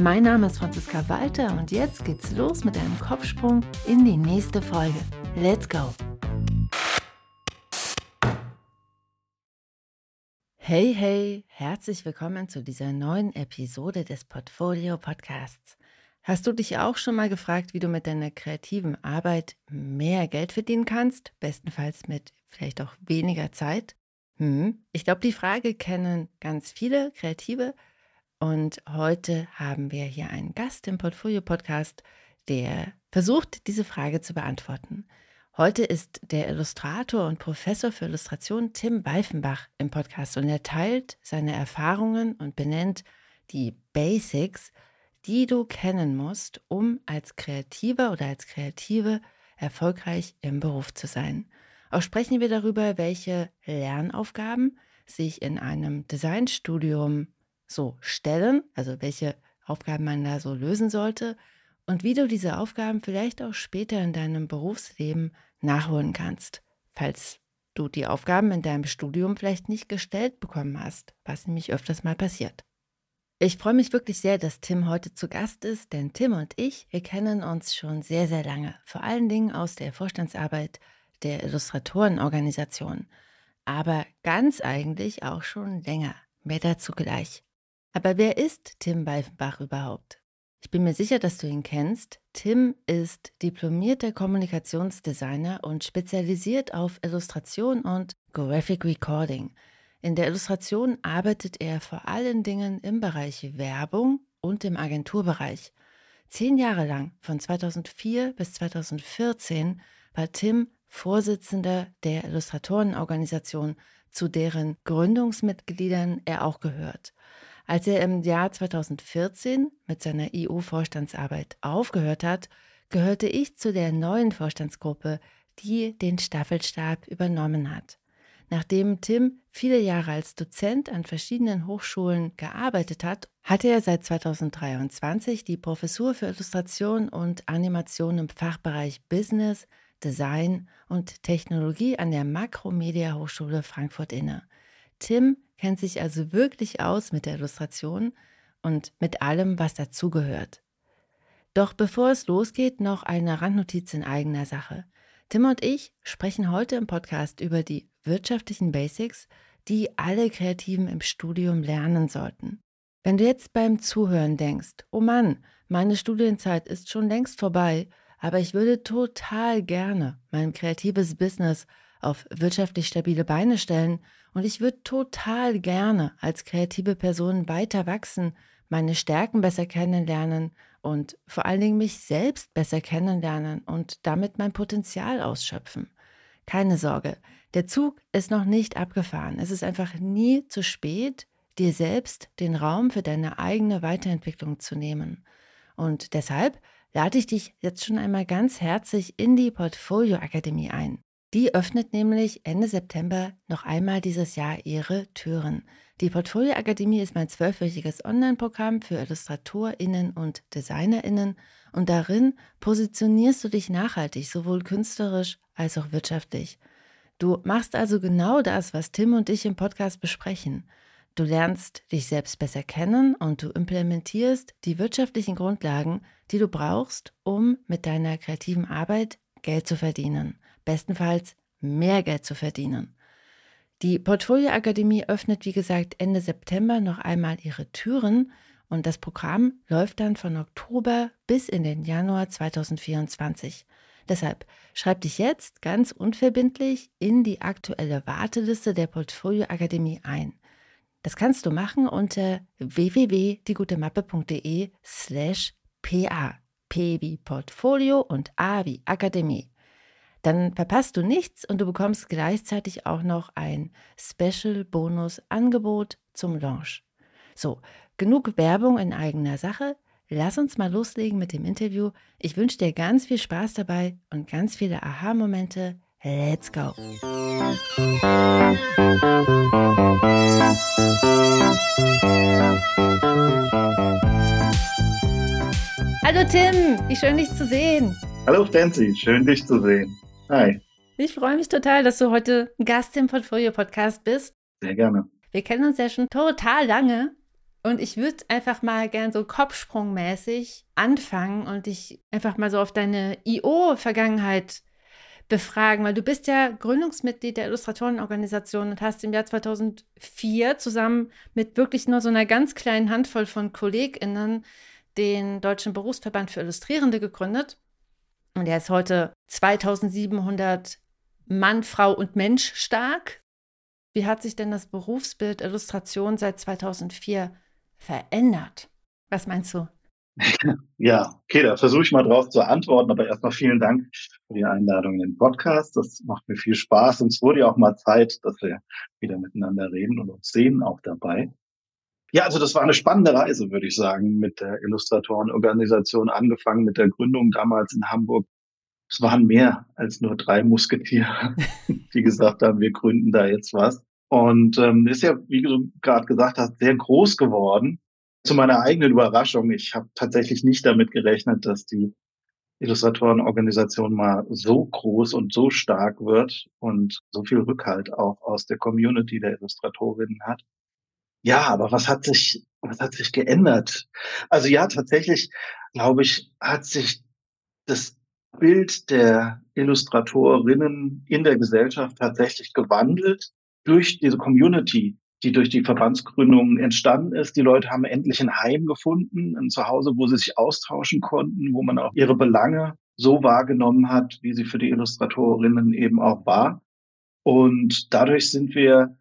Mein Name ist Franziska Walter und jetzt geht's los mit einem Kopfsprung in die nächste Folge. Let's go! Hey, hey, herzlich willkommen zu dieser neuen Episode des Portfolio Podcasts. Hast du dich auch schon mal gefragt, wie du mit deiner kreativen Arbeit mehr Geld verdienen kannst? Bestenfalls mit vielleicht auch weniger Zeit? Hm, ich glaube, die Frage kennen ganz viele Kreative. Und heute haben wir hier einen Gast im Portfolio Podcast, der versucht, diese Frage zu beantworten. Heute ist der Illustrator und Professor für Illustration Tim Weifenbach im Podcast und er teilt seine Erfahrungen und benennt die Basics, die du kennen musst, um als Kreativer oder als Kreative erfolgreich im Beruf zu sein. Auch sprechen wir darüber, welche Lernaufgaben sich in einem Designstudium so stellen, also welche Aufgaben man da so lösen sollte und wie du diese Aufgaben vielleicht auch später in deinem Berufsleben nachholen kannst, falls du die Aufgaben in deinem Studium vielleicht nicht gestellt bekommen hast, was nämlich öfters mal passiert. Ich freue mich wirklich sehr, dass Tim heute zu Gast ist, denn Tim und ich, wir kennen uns schon sehr, sehr lange, vor allen Dingen aus der Vorstandsarbeit der Illustratorenorganisation, aber ganz eigentlich auch schon länger. Mehr dazu gleich. Aber wer ist Tim Weifenbach überhaupt? Ich bin mir sicher, dass du ihn kennst. Tim ist diplomierter Kommunikationsdesigner und spezialisiert auf Illustration und Graphic Recording. In der Illustration arbeitet er vor allen Dingen im Bereich Werbung und im Agenturbereich. Zehn Jahre lang, von 2004 bis 2014, war Tim Vorsitzender der Illustratorenorganisation, zu deren Gründungsmitgliedern er auch gehört. Als er im Jahr 2014 mit seiner EU-Vorstandsarbeit aufgehört hat, gehörte ich zu der neuen Vorstandsgruppe, die den Staffelstab übernommen hat. Nachdem Tim viele Jahre als Dozent an verschiedenen Hochschulen gearbeitet hat, hatte er seit 2023 die Professur für Illustration und Animation im Fachbereich Business, Design und Technologie an der Makromedia Hochschule Frankfurt inne. Tim kennt sich also wirklich aus mit der Illustration und mit allem, was dazugehört. Doch bevor es losgeht, noch eine Randnotiz in eigener Sache. Tim und ich sprechen heute im Podcast über die wirtschaftlichen Basics, die alle Kreativen im Studium lernen sollten. Wenn du jetzt beim Zuhören denkst, oh Mann, meine Studienzeit ist schon längst vorbei, aber ich würde total gerne mein kreatives Business auf wirtschaftlich stabile Beine stellen und ich würde total gerne als kreative Person weiter wachsen, meine Stärken besser kennenlernen und vor allen Dingen mich selbst besser kennenlernen und damit mein Potenzial ausschöpfen. Keine Sorge, der Zug ist noch nicht abgefahren. Es ist einfach nie zu spät, dir selbst den Raum für deine eigene Weiterentwicklung zu nehmen. Und deshalb lade ich dich jetzt schon einmal ganz herzlich in die Portfolio Akademie ein. Die öffnet nämlich Ende September noch einmal dieses Jahr ihre Türen. Die Portfolio Akademie ist mein zwölfwöchiges Online-Programm für IllustratorInnen und DesignerInnen und darin positionierst du dich nachhaltig, sowohl künstlerisch als auch wirtschaftlich. Du machst also genau das, was Tim und ich im Podcast besprechen. Du lernst dich selbst besser kennen und du implementierst die wirtschaftlichen Grundlagen, die du brauchst, um mit deiner kreativen Arbeit Geld zu verdienen bestenfalls mehr Geld zu verdienen. Die Portfolio Akademie öffnet, wie gesagt, Ende September noch einmal ihre Türen und das Programm läuft dann von Oktober bis in den Januar 2024. Deshalb schreib dich jetzt ganz unverbindlich in die aktuelle Warteliste der Portfolio Akademie ein. Das kannst du machen unter www.diegutemappe.de slash pa. P wie Portfolio und A wie Akademie. Dann verpasst du nichts und du bekommst gleichzeitig auch noch ein Special-Bonus-Angebot zum Launch. So, genug Werbung in eigener Sache. lass uns mal loslegen mit dem Interview. Ich wünsche dir ganz viel Spaß dabei und ganz viele Aha-Momente. Let's go! Hallo Tim, wie schön dich zu sehen. Hallo Stancy, schön dich zu sehen. Hi. Ich freue mich total, dass du heute Gast im Portfolio Podcast bist. Sehr gerne. Wir kennen uns ja schon total lange und ich würde einfach mal gern so kopfsprungmäßig anfangen und dich einfach mal so auf deine IO-Vergangenheit befragen, weil du bist ja Gründungsmitglied der Illustratorenorganisation und hast im Jahr 2004 zusammen mit wirklich nur so einer ganz kleinen Handvoll von KollegInnen den Deutschen Berufsverband für Illustrierende gegründet. Und er ist heute 2700 Mann, Frau und Mensch stark. Wie hat sich denn das Berufsbild Illustration seit 2004 verändert? Was meinst du? Ja, okay, da versuche ich mal drauf zu antworten, aber erstmal vielen Dank für die Einladung in den Podcast. Das macht mir viel Spaß und es wurde ja auch mal Zeit, dass wir wieder miteinander reden und uns sehen auch dabei. Ja, also das war eine spannende Reise, würde ich sagen, mit der Illustratorenorganisation angefangen mit der Gründung damals in Hamburg. Es waren mehr als nur drei Musketiere, die gesagt haben, wir gründen da jetzt was. Und ähm, ist ja, wie du gerade gesagt hast, sehr groß geworden. Zu meiner eigenen Überraschung, ich habe tatsächlich nicht damit gerechnet, dass die Illustratorenorganisation mal so groß und so stark wird und so viel Rückhalt auch aus der Community der Illustratorinnen hat. Ja, aber was hat sich, was hat sich geändert? Also ja, tatsächlich, glaube ich, hat sich das Bild der Illustratorinnen in der Gesellschaft tatsächlich gewandelt durch diese Community, die durch die Verbandsgründung entstanden ist. Die Leute haben endlich ein Heim gefunden, ein Zuhause, wo sie sich austauschen konnten, wo man auch ihre Belange so wahrgenommen hat, wie sie für die Illustratorinnen eben auch war. Und dadurch sind wir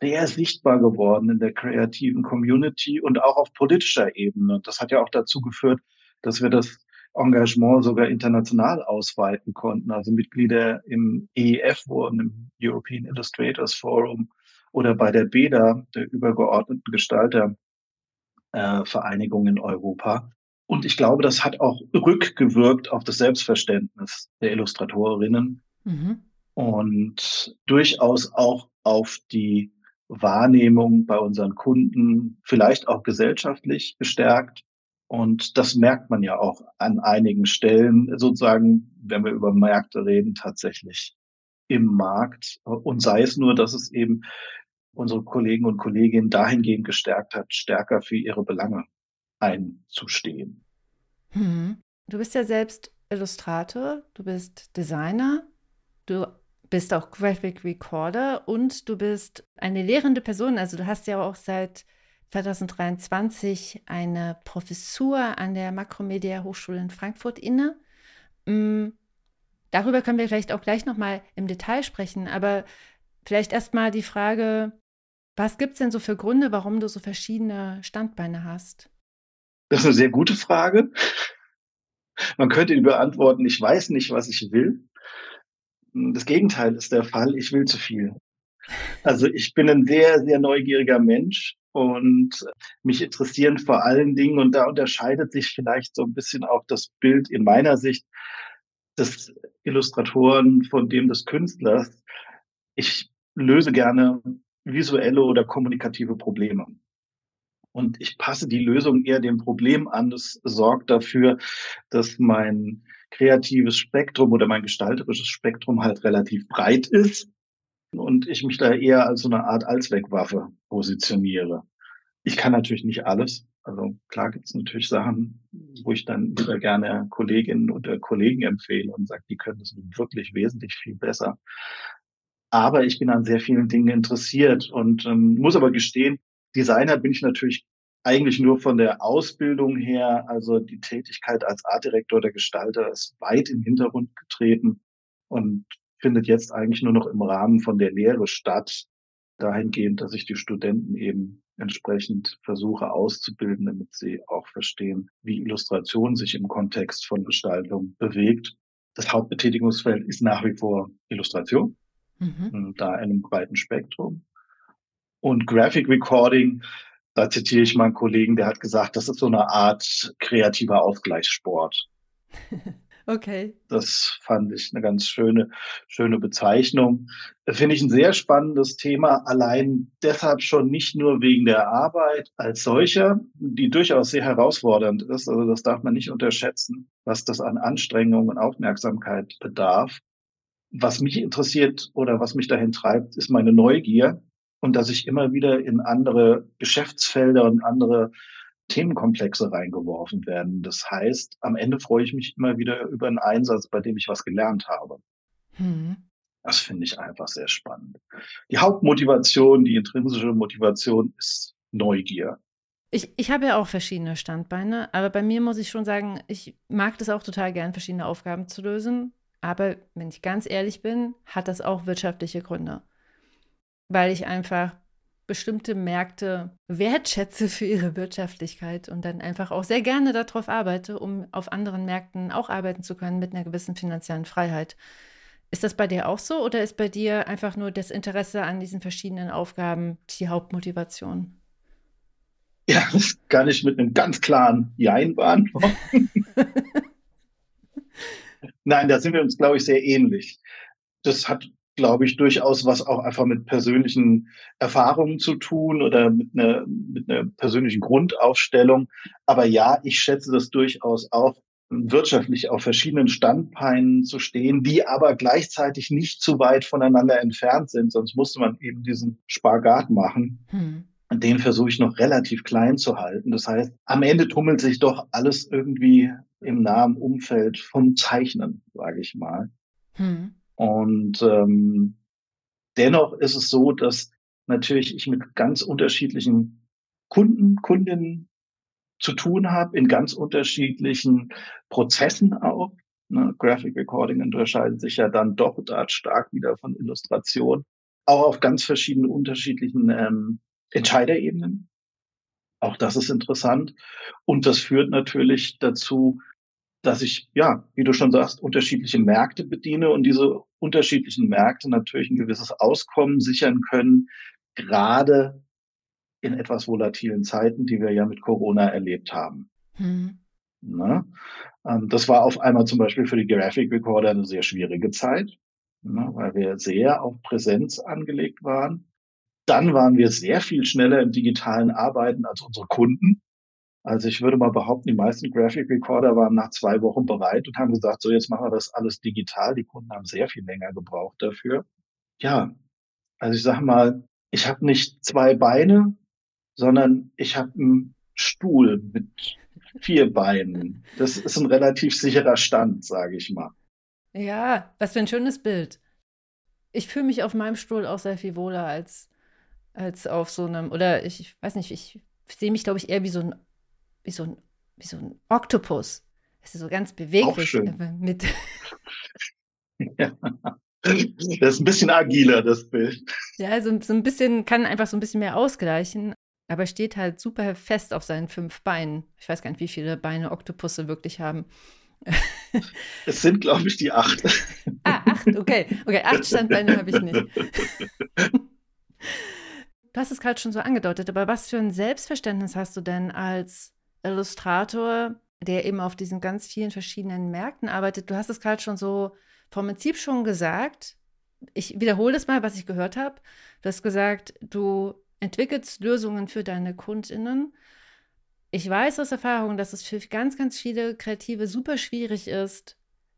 sehr sichtbar geworden in der kreativen Community und auch auf politischer Ebene. Das hat ja auch dazu geführt, dass wir das Engagement sogar international ausweiten konnten. Also Mitglieder im EEF wurden, im European Illustrators Forum oder bei der BEDA, der übergeordneten Gestaltervereinigung äh, in Europa. Und ich glaube, das hat auch rückgewirkt auf das Selbstverständnis der Illustratorinnen mhm. und durchaus auch auf die Wahrnehmung bei unseren Kunden, vielleicht auch gesellschaftlich gestärkt. Und das merkt man ja auch an einigen Stellen, sozusagen, wenn wir über Märkte reden, tatsächlich im Markt. Und sei es nur, dass es eben unsere Kollegen und Kolleginnen dahingehend gestärkt hat, stärker für ihre Belange einzustehen. Hm. Du bist ja selbst Illustrator, du bist Designer, du bist auch Graphic Recorder und du bist eine lehrende Person. Also du hast ja auch seit 2023 eine Professur an der Makromedia Hochschule in Frankfurt inne. Mm, darüber können wir vielleicht auch gleich nochmal im Detail sprechen, aber vielleicht erstmal die Frage, was gibt es denn so für Gründe, warum du so verschiedene Standbeine hast? Das ist eine sehr gute Frage. Man könnte ihn beantworten, ich weiß nicht, was ich will. Das Gegenteil ist der Fall. Ich will zu viel. Also ich bin ein sehr, sehr neugieriger Mensch und mich interessieren vor allen Dingen, und da unterscheidet sich vielleicht so ein bisschen auch das Bild in meiner Sicht des Illustratoren von dem des Künstlers. Ich löse gerne visuelle oder kommunikative Probleme. Und ich passe die Lösung eher dem Problem an. Das sorgt dafür, dass mein kreatives Spektrum oder mein gestalterisches Spektrum halt relativ breit ist und ich mich da eher als so eine Art Allzweckwaffe positioniere. Ich kann natürlich nicht alles. Also klar gibt es natürlich Sachen, wo ich dann lieber gerne Kolleginnen oder Kollegen empfehle und sage, die können das wirklich wesentlich viel besser. Aber ich bin an sehr vielen Dingen interessiert und ähm, muss aber gestehen, Designer bin ich natürlich eigentlich nur von der Ausbildung her, also die Tätigkeit als Artdirektor oder Gestalter ist weit im Hintergrund getreten und findet jetzt eigentlich nur noch im Rahmen von der Lehre statt, dahingehend, dass ich die Studenten eben entsprechend versuche auszubilden, damit sie auch verstehen, wie Illustration sich im Kontext von Gestaltung bewegt. Das Hauptbetätigungsfeld ist nach wie vor Illustration, mhm. da in einem breiten Spektrum. Und Graphic Recording Da zitiere ich meinen Kollegen, der hat gesagt, das ist so eine Art kreativer Ausgleichssport. Okay. Das fand ich eine ganz schöne, schöne Bezeichnung. Finde ich ein sehr spannendes Thema, allein deshalb schon nicht nur wegen der Arbeit als solcher, die durchaus sehr herausfordernd ist. Also das darf man nicht unterschätzen, was das an Anstrengung und Aufmerksamkeit bedarf. Was mich interessiert oder was mich dahin treibt, ist meine Neugier und dass ich immer wieder in andere Geschäftsfelder und andere Themenkomplexe reingeworfen werden. Das heißt, am Ende freue ich mich immer wieder über einen Einsatz, bei dem ich was gelernt habe. Hm. Das finde ich einfach sehr spannend. Die Hauptmotivation, die intrinsische Motivation ist Neugier. Ich, ich habe ja auch verschiedene Standbeine, aber bei mir muss ich schon sagen, ich mag das auch total gern, verschiedene Aufgaben zu lösen. Aber wenn ich ganz ehrlich bin, hat das auch wirtschaftliche Gründe. Weil ich einfach bestimmte Märkte wertschätze für ihre Wirtschaftlichkeit und dann einfach auch sehr gerne darauf arbeite, um auf anderen Märkten auch arbeiten zu können mit einer gewissen finanziellen Freiheit. Ist das bei dir auch so oder ist bei dir einfach nur das Interesse an diesen verschiedenen Aufgaben die Hauptmotivation? Ja, das kann ich mit einem ganz klaren Jein beantworten. Nein, da sind wir uns, glaube ich, sehr ähnlich. Das hat glaube ich, durchaus was auch einfach mit persönlichen Erfahrungen zu tun oder mit einer, mit einer persönlichen Grundaufstellung. Aber ja, ich schätze das durchaus auch, wirtschaftlich auf verschiedenen Standbeinen zu stehen, die aber gleichzeitig nicht zu weit voneinander entfernt sind, sonst musste man eben diesen Spagat machen. Hm. Den versuche ich noch relativ klein zu halten. Das heißt, am Ende tummelt sich doch alles irgendwie im nahen Umfeld vom Zeichnen, sage ich mal. Hm. Und ähm, dennoch ist es so, dass natürlich ich mit ganz unterschiedlichen Kunden, Kundinnen zu tun habe, in ganz unterschiedlichen Prozessen auch. Ne? Graphic Recording unterscheidet sich ja dann doch da stark wieder von Illustration. Auch auf ganz verschiedenen unterschiedlichen ähm, Entscheiderebenen. Auch das ist interessant. Und das führt natürlich dazu, dass ich, ja, wie du schon sagst, unterschiedliche Märkte bediene und diese unterschiedlichen Märkte natürlich ein gewisses Auskommen sichern können, gerade in etwas volatilen Zeiten, die wir ja mit Corona erlebt haben. Hm. Ne? Ähm, das war auf einmal zum Beispiel für die Graphic Recorder eine sehr schwierige Zeit, ne, weil wir sehr auf Präsenz angelegt waren. Dann waren wir sehr viel schneller im digitalen Arbeiten als unsere Kunden. Also ich würde mal behaupten, die meisten Graphic Recorder waren nach zwei Wochen bereit und haben gesagt, so jetzt machen wir das alles digital. Die Kunden haben sehr viel länger gebraucht dafür. Ja, also ich sage mal, ich habe nicht zwei Beine, sondern ich habe einen Stuhl mit vier Beinen. Das ist ein relativ sicherer Stand, sage ich mal. Ja, was für ein schönes Bild. Ich fühle mich auf meinem Stuhl auch sehr viel wohler als, als auf so einem, oder ich, ich weiß nicht, ich sehe mich, glaube ich, eher wie so ein wie so ein, wie so ein Oktopus. Es ist so ganz beweglich. Mit ja. Das ist ein bisschen agiler, das Bild. Ja, so, so ein bisschen, kann einfach so ein bisschen mehr ausgleichen, aber steht halt super fest auf seinen fünf Beinen. Ich weiß gar nicht, wie viele Beine Oktopusse wirklich haben. Es sind, glaube ich, die acht. Ah, acht, okay. Okay, acht Standbeine habe ich nicht. Du hast es gerade schon so angedeutet, aber was für ein Selbstverständnis hast du denn als Illustrator, der eben auf diesen ganz vielen verschiedenen Märkten arbeitet. Du hast es gerade schon so vom Prinzip schon gesagt. Ich wiederhole das mal, was ich gehört habe. Du hast gesagt, du entwickelst Lösungen für deine KundInnen. Ich weiß aus Erfahrung, dass es für ganz, ganz viele Kreative super schwierig ist,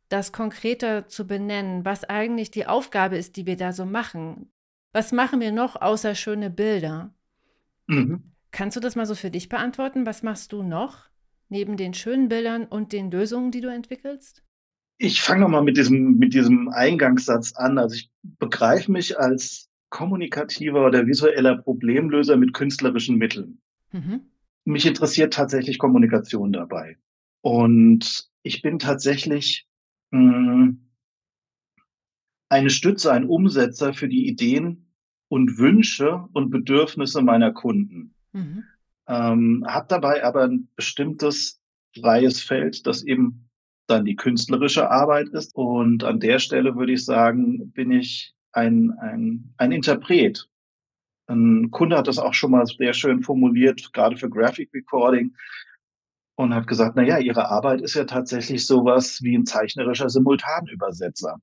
das konkreter zu benennen, was eigentlich die Aufgabe ist, die wir da so machen. Was machen wir noch außer schöne Bilder? Mhm. Kannst du das mal so für dich beantworten? Was machst du noch neben den schönen Bildern und den Lösungen, die du entwickelst? Ich fange nochmal mit diesem, mit diesem Eingangssatz an. Also ich begreife mich als kommunikativer oder visueller Problemlöser mit künstlerischen Mitteln. Mhm. Mich interessiert tatsächlich Kommunikation dabei. Und ich bin tatsächlich mh, hm, eine Stütze, ein Umsetzer für die Ideen und Wünsche und Bedürfnisse meiner Kunden. Mhm. Ähm, habe dabei aber ein bestimmtes freies Feld, das eben dann die künstlerische Arbeit ist. Und an der Stelle würde ich sagen, bin ich ein, ein, ein Interpret Ein Kunde hat das auch schon mal sehr schön formuliert, gerade für Graphic Recording, und hat gesagt, na ja, ihre Arbeit ist ja tatsächlich sowas wie ein zeichnerischer Simultanübersetzer.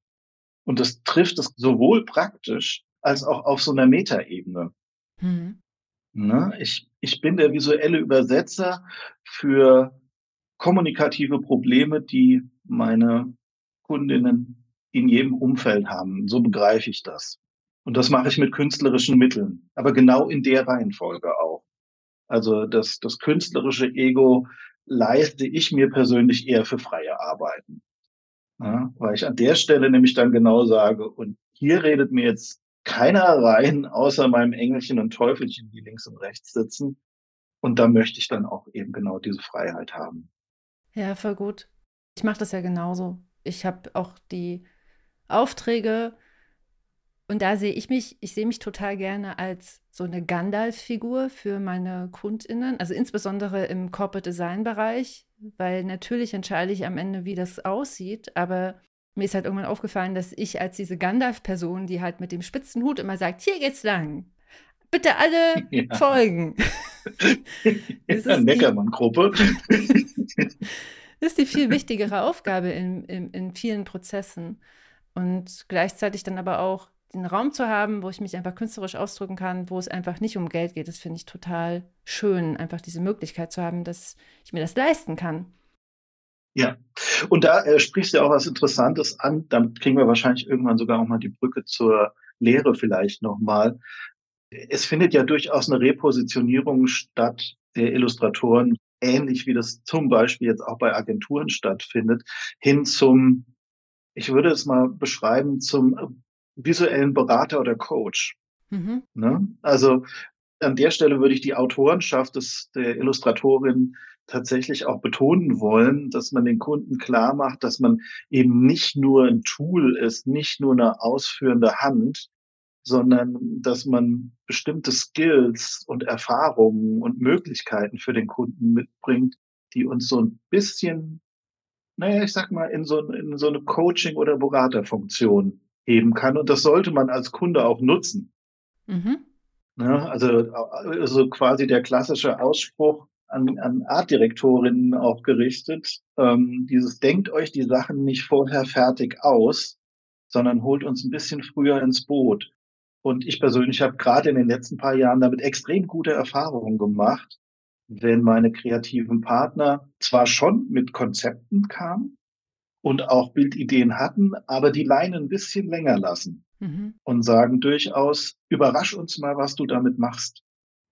Und das trifft es sowohl praktisch als auch auf so einer Metaebene. Mhm. Ne? Ich, ich bin der visuelle Übersetzer für kommunikative Probleme, die meine Kundinnen in jedem Umfeld haben. So begreife ich das. Und das mache ich mit künstlerischen Mitteln, aber genau in der Reihenfolge auch. Also das, das künstlerische Ego leiste ich mir persönlich eher für freie Arbeiten. Ja, weil ich an der Stelle nämlich dann genau sage, und hier redet mir jetzt keiner rein, außer meinem Engelchen und Teufelchen, die links und rechts sitzen. Und da möchte ich dann auch eben genau diese Freiheit haben. Ja, voll gut. Ich mache das ja genauso. Ich habe auch die Aufträge und da sehe ich mich, ich sehe mich total gerne als so eine Gandalf-Figur für meine KundInnen, also insbesondere im Corporate Design-Bereich, weil natürlich entscheide ich am Ende, wie das aussieht, aber mir ist halt irgendwann aufgefallen, dass ich als diese Gandalf-Person, die halt mit dem spitzen Hut immer sagt, hier geht's lang, bitte alle ja. folgen. ja, Neckermann-Gruppe. das ist die viel wichtigere Aufgabe in, in, in vielen Prozessen. Und gleichzeitig dann aber auch den Raum zu haben, wo ich mich einfach künstlerisch ausdrücken kann, wo es einfach nicht um Geld geht, das finde ich total schön, einfach diese Möglichkeit zu haben, dass ich mir das leisten kann. Ja, und da äh, sprichst du auch was Interessantes an. Dann kriegen wir wahrscheinlich irgendwann sogar auch mal die Brücke zur Lehre vielleicht nochmal. Es findet ja durchaus eine Repositionierung statt der Illustratoren, ähnlich wie das zum Beispiel jetzt auch bei Agenturen stattfindet, hin zum, ich würde es mal beschreiben, zum visuellen Berater oder Coach. Mhm. Ne? Also an der Stelle würde ich die Autorenschaft des, der Illustratorin tatsächlich auch betonen wollen, dass man den Kunden klar macht, dass man eben nicht nur ein Tool ist, nicht nur eine ausführende Hand, sondern dass man bestimmte Skills und Erfahrungen und Möglichkeiten für den Kunden mitbringt, die uns so ein bisschen, naja, ich sag mal, in so, in so eine Coaching- oder Beraterfunktion heben kann. Und das sollte man als Kunde auch nutzen. Mhm. Ja, also, also quasi der klassische Ausspruch an, an Artdirektorinnen auch gerichtet. Ähm, dieses denkt euch die Sachen nicht vorher fertig aus, sondern holt uns ein bisschen früher ins Boot. Und ich persönlich habe gerade in den letzten paar Jahren damit extrem gute Erfahrungen gemacht, wenn meine kreativen Partner zwar schon mit Konzepten kamen, und auch Bildideen hatten, aber die Leine ein bisschen länger lassen mhm. und sagen durchaus, überrasch uns mal, was du damit machst.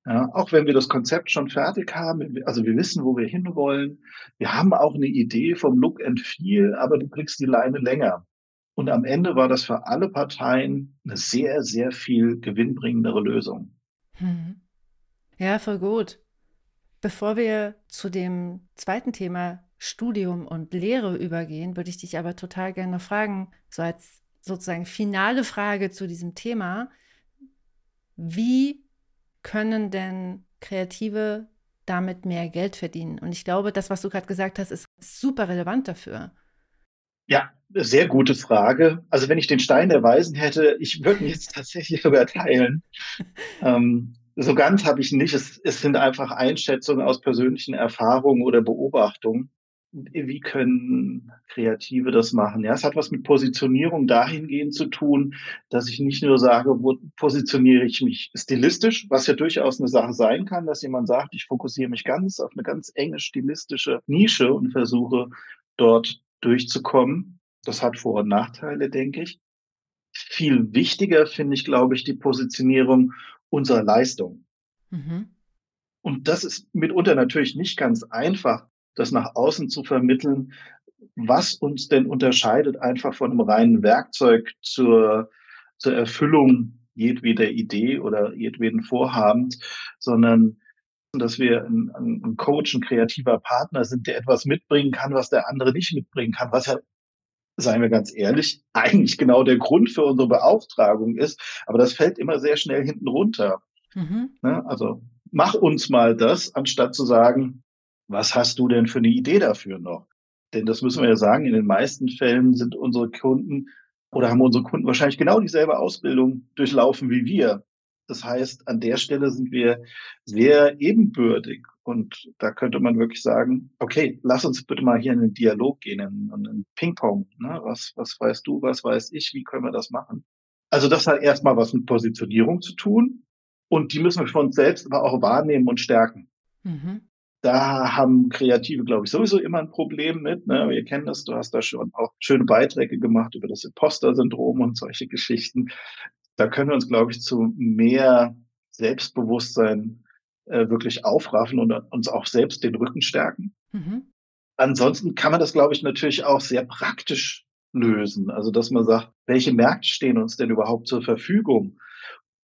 Ja, auch wenn wir das Konzept schon fertig haben, also wir wissen, wo wir hinwollen, wir haben auch eine Idee vom Look and Feel, aber du kriegst die Leine länger. Und am Ende war das für alle Parteien eine sehr, sehr viel gewinnbringendere Lösung. Mhm. Ja, voll gut. Bevor wir zu dem zweiten Thema Studium und Lehre übergehen, würde ich dich aber total gerne fragen, so als sozusagen finale Frage zu diesem Thema, wie können denn Kreative damit mehr Geld verdienen? Und ich glaube, das, was du gerade gesagt hast, ist super relevant dafür. Ja, sehr gute Frage. Also wenn ich den Stein der Weisen hätte, ich würde ihn jetzt tatsächlich sogar teilen. ähm, so ganz habe ich nicht. Es, es sind einfach Einschätzungen aus persönlichen Erfahrungen oder Beobachtungen wie können Kreative das machen? Ja, es hat was mit Positionierung dahingehend zu tun, dass ich nicht nur sage, wo positioniere ich mich stilistisch, was ja durchaus eine Sache sein kann, dass jemand sagt, ich fokussiere mich ganz auf eine ganz enge stilistische Nische und versuche dort durchzukommen. Das hat Vor- und Nachteile, denke ich. Viel wichtiger finde ich, glaube ich, die Positionierung unserer Leistung. Mhm. Und das ist mitunter natürlich nicht ganz einfach, das nach außen zu vermitteln, was uns denn unterscheidet einfach von einem reinen Werkzeug zur, zur Erfüllung jedweder Idee oder jedweden Vorhabens, sondern dass wir ein, ein Coach, ein kreativer Partner sind, der etwas mitbringen kann, was der andere nicht mitbringen kann, was ja seien wir ganz ehrlich, eigentlich genau der Grund für unsere Beauftragung ist. Aber das fällt immer sehr schnell hinten runter. Mhm. Ne? Also mach uns mal das, anstatt zu sagen, was hast du denn für eine Idee dafür noch? Denn das müssen wir ja sagen, in den meisten Fällen sind unsere Kunden oder haben unsere Kunden wahrscheinlich genau dieselbe Ausbildung durchlaufen wie wir. Das heißt, an der Stelle sind wir sehr ebenbürtig. Und da könnte man wirklich sagen, okay, lass uns bitte mal hier in den Dialog gehen, in, in einen Ping-Pong. Ne? Was, was weißt du, was weiß ich, wie können wir das machen? Also das hat erstmal was mit Positionierung zu tun. Und die müssen wir für uns selbst aber auch wahrnehmen und stärken. Mhm. Da haben Kreative, glaube ich, sowieso immer ein Problem mit. Ne? Wir kennen das, du hast da schon auch schöne Beiträge gemacht über das Imposter-Syndrom und solche Geschichten. Da können wir uns, glaube ich, zu mehr Selbstbewusstsein äh, wirklich aufraffen und uns auch selbst den Rücken stärken. Mhm. Ansonsten kann man das, glaube ich, natürlich auch sehr praktisch lösen. Also, dass man sagt, welche Märkte stehen uns denn überhaupt zur Verfügung?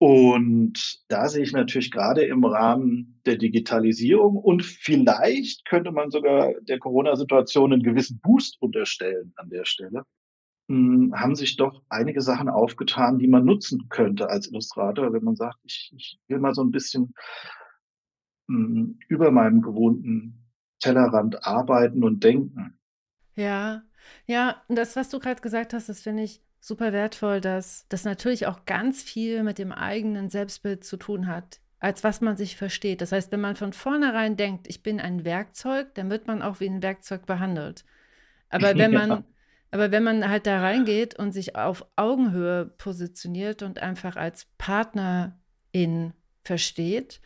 Und da sehe ich natürlich gerade im Rahmen der Digitalisierung und vielleicht könnte man sogar der Corona-Situation einen gewissen Boost unterstellen an der Stelle, hm, haben sich doch einige Sachen aufgetan, die man nutzen könnte als Illustrator, wenn man sagt, ich, ich will mal so ein bisschen hm, über meinem gewohnten Tellerrand arbeiten und denken. Ja, ja, das, was du gerade gesagt hast, das finde ich super wertvoll, dass das natürlich auch ganz viel mit dem eigenen Selbstbild zu tun hat, als was man sich versteht. Das heißt, wenn man von vornherein denkt, ich bin ein Werkzeug, dann wird man auch wie ein Werkzeug behandelt. Aber wenn man, ja. aber wenn man halt da reingeht und sich auf Augenhöhe positioniert und einfach als Partnerin versteht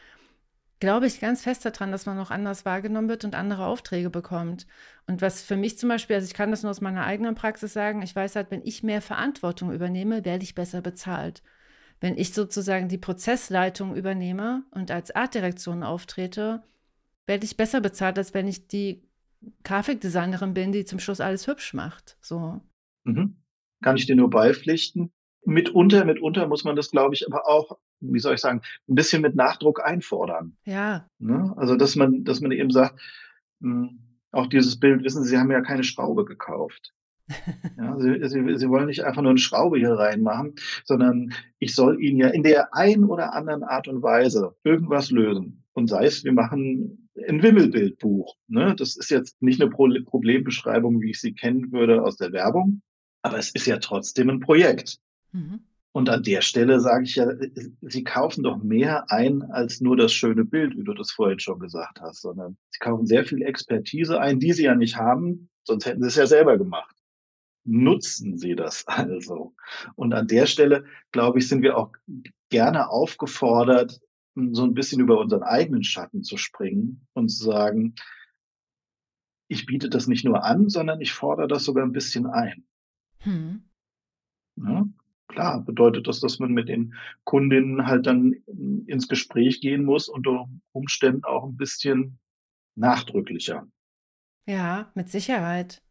glaube ich ganz fest daran, dass man noch anders wahrgenommen wird und andere Aufträge bekommt. Und was für mich zum Beispiel, also ich kann das nur aus meiner eigenen Praxis sagen, ich weiß halt, wenn ich mehr Verantwortung übernehme, werde ich besser bezahlt. Wenn ich sozusagen die Prozessleitung übernehme und als Artdirektion auftrete, werde ich besser bezahlt, als wenn ich die Grafikdesignerin bin, die zum Schluss alles hübsch macht. So. Mhm. Kann ich dir nur beipflichten mitunter, mitunter muss man das, glaube ich, aber auch, wie soll ich sagen, ein bisschen mit Nachdruck einfordern. Ja. Ne? Also, dass man, dass man eben sagt, mh, hm, auch dieses Bild, wissen Sie, Sie haben ja keine Schraube gekauft. Ja, Sie, Sie, Sie wollen nicht einfach nur eine Schraube hier reinmachen, sondern ich soll Ihnen ja in der einen oder anderen Art und Weise irgendwas lösen. Und sei es, wir machen ein Wimmelbildbuch. Ne? Das ist jetzt nicht eine Pro Problembeschreibung, wie ich sie kennen würde aus der Werbung, aber es ist ja trotzdem ein Projekt. Mhm. Und an der Stelle sage ich ja, Sie kaufen doch mehr ein als nur das schöne Bild, wie du das vorhin schon gesagt hast, sondern Sie kaufen sehr viel Expertise ein, die Sie ja nicht haben, sonst hätten Sie es ja selber gemacht. Nutzen Sie das also. Und an der Stelle, glaube ich, sind wir auch gerne aufgefordert, so ein bisschen über unseren eigenen Schatten zu springen und zu sagen, ich biete das nicht nur an, sondern ich fordere das sogar ein bisschen ein. Hm. Ja? Klar bedeutet das, dass man mit den Kundinnen halt dann ins Gespräch gehen muss, unter Umständen auch ein bisschen nachdrücklicher. Ja, mit Sicherheit.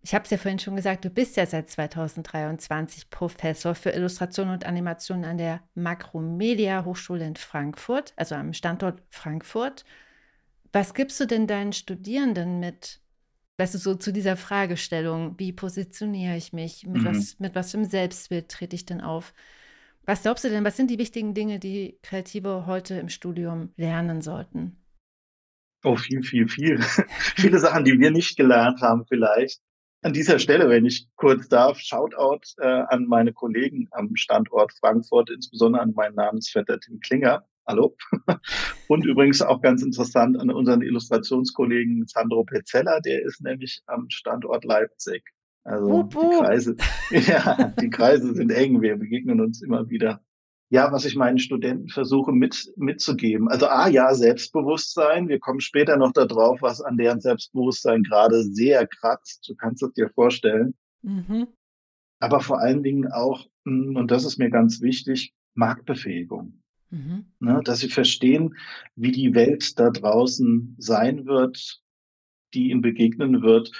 Ich habe es ja vorhin schon gesagt, du bist ja seit 2023 Professor für Illustration und Animation an der Makromedia Hochschule in Frankfurt, also am Standort Frankfurt. Was gibst du denn deinen Studierenden mit? Weißt du, so zu dieser Fragestellung, wie positioniere ich mich, mit, mhm. was, mit was für einem Selbstbild trete ich denn auf? Was glaubst du denn, was sind die wichtigen Dinge, die Kreative heute im Studium lernen sollten? Oh, viel, viel, viel. Viele Sachen, die wir nicht gelernt haben vielleicht. An dieser Stelle, wenn ich kurz darf, Shoutout äh, an meine Kollegen am Standort Frankfurt, insbesondere an meinen Namensvetter Tim Klinger, Hallo. Und übrigens auch ganz interessant an unseren Illustrationskollegen Sandro Pezzella, der ist nämlich am Standort Leipzig. Also wup, wup. die Kreise, ja, die Kreise sind eng. Wir begegnen uns immer wieder. Ja, was ich meinen Studenten versuche mit, mitzugeben. Also A, ja, Selbstbewusstsein. Wir kommen später noch darauf, was an deren Selbstbewusstsein gerade sehr kratzt. Du kannst es dir vorstellen. Mhm. Aber vor allen Dingen auch, hm, und das ist mir ganz wichtig, Marktbefähigung. Mhm. Ne, dass sie verstehen, wie die Welt da draußen sein wird, die ihnen begegnen wird,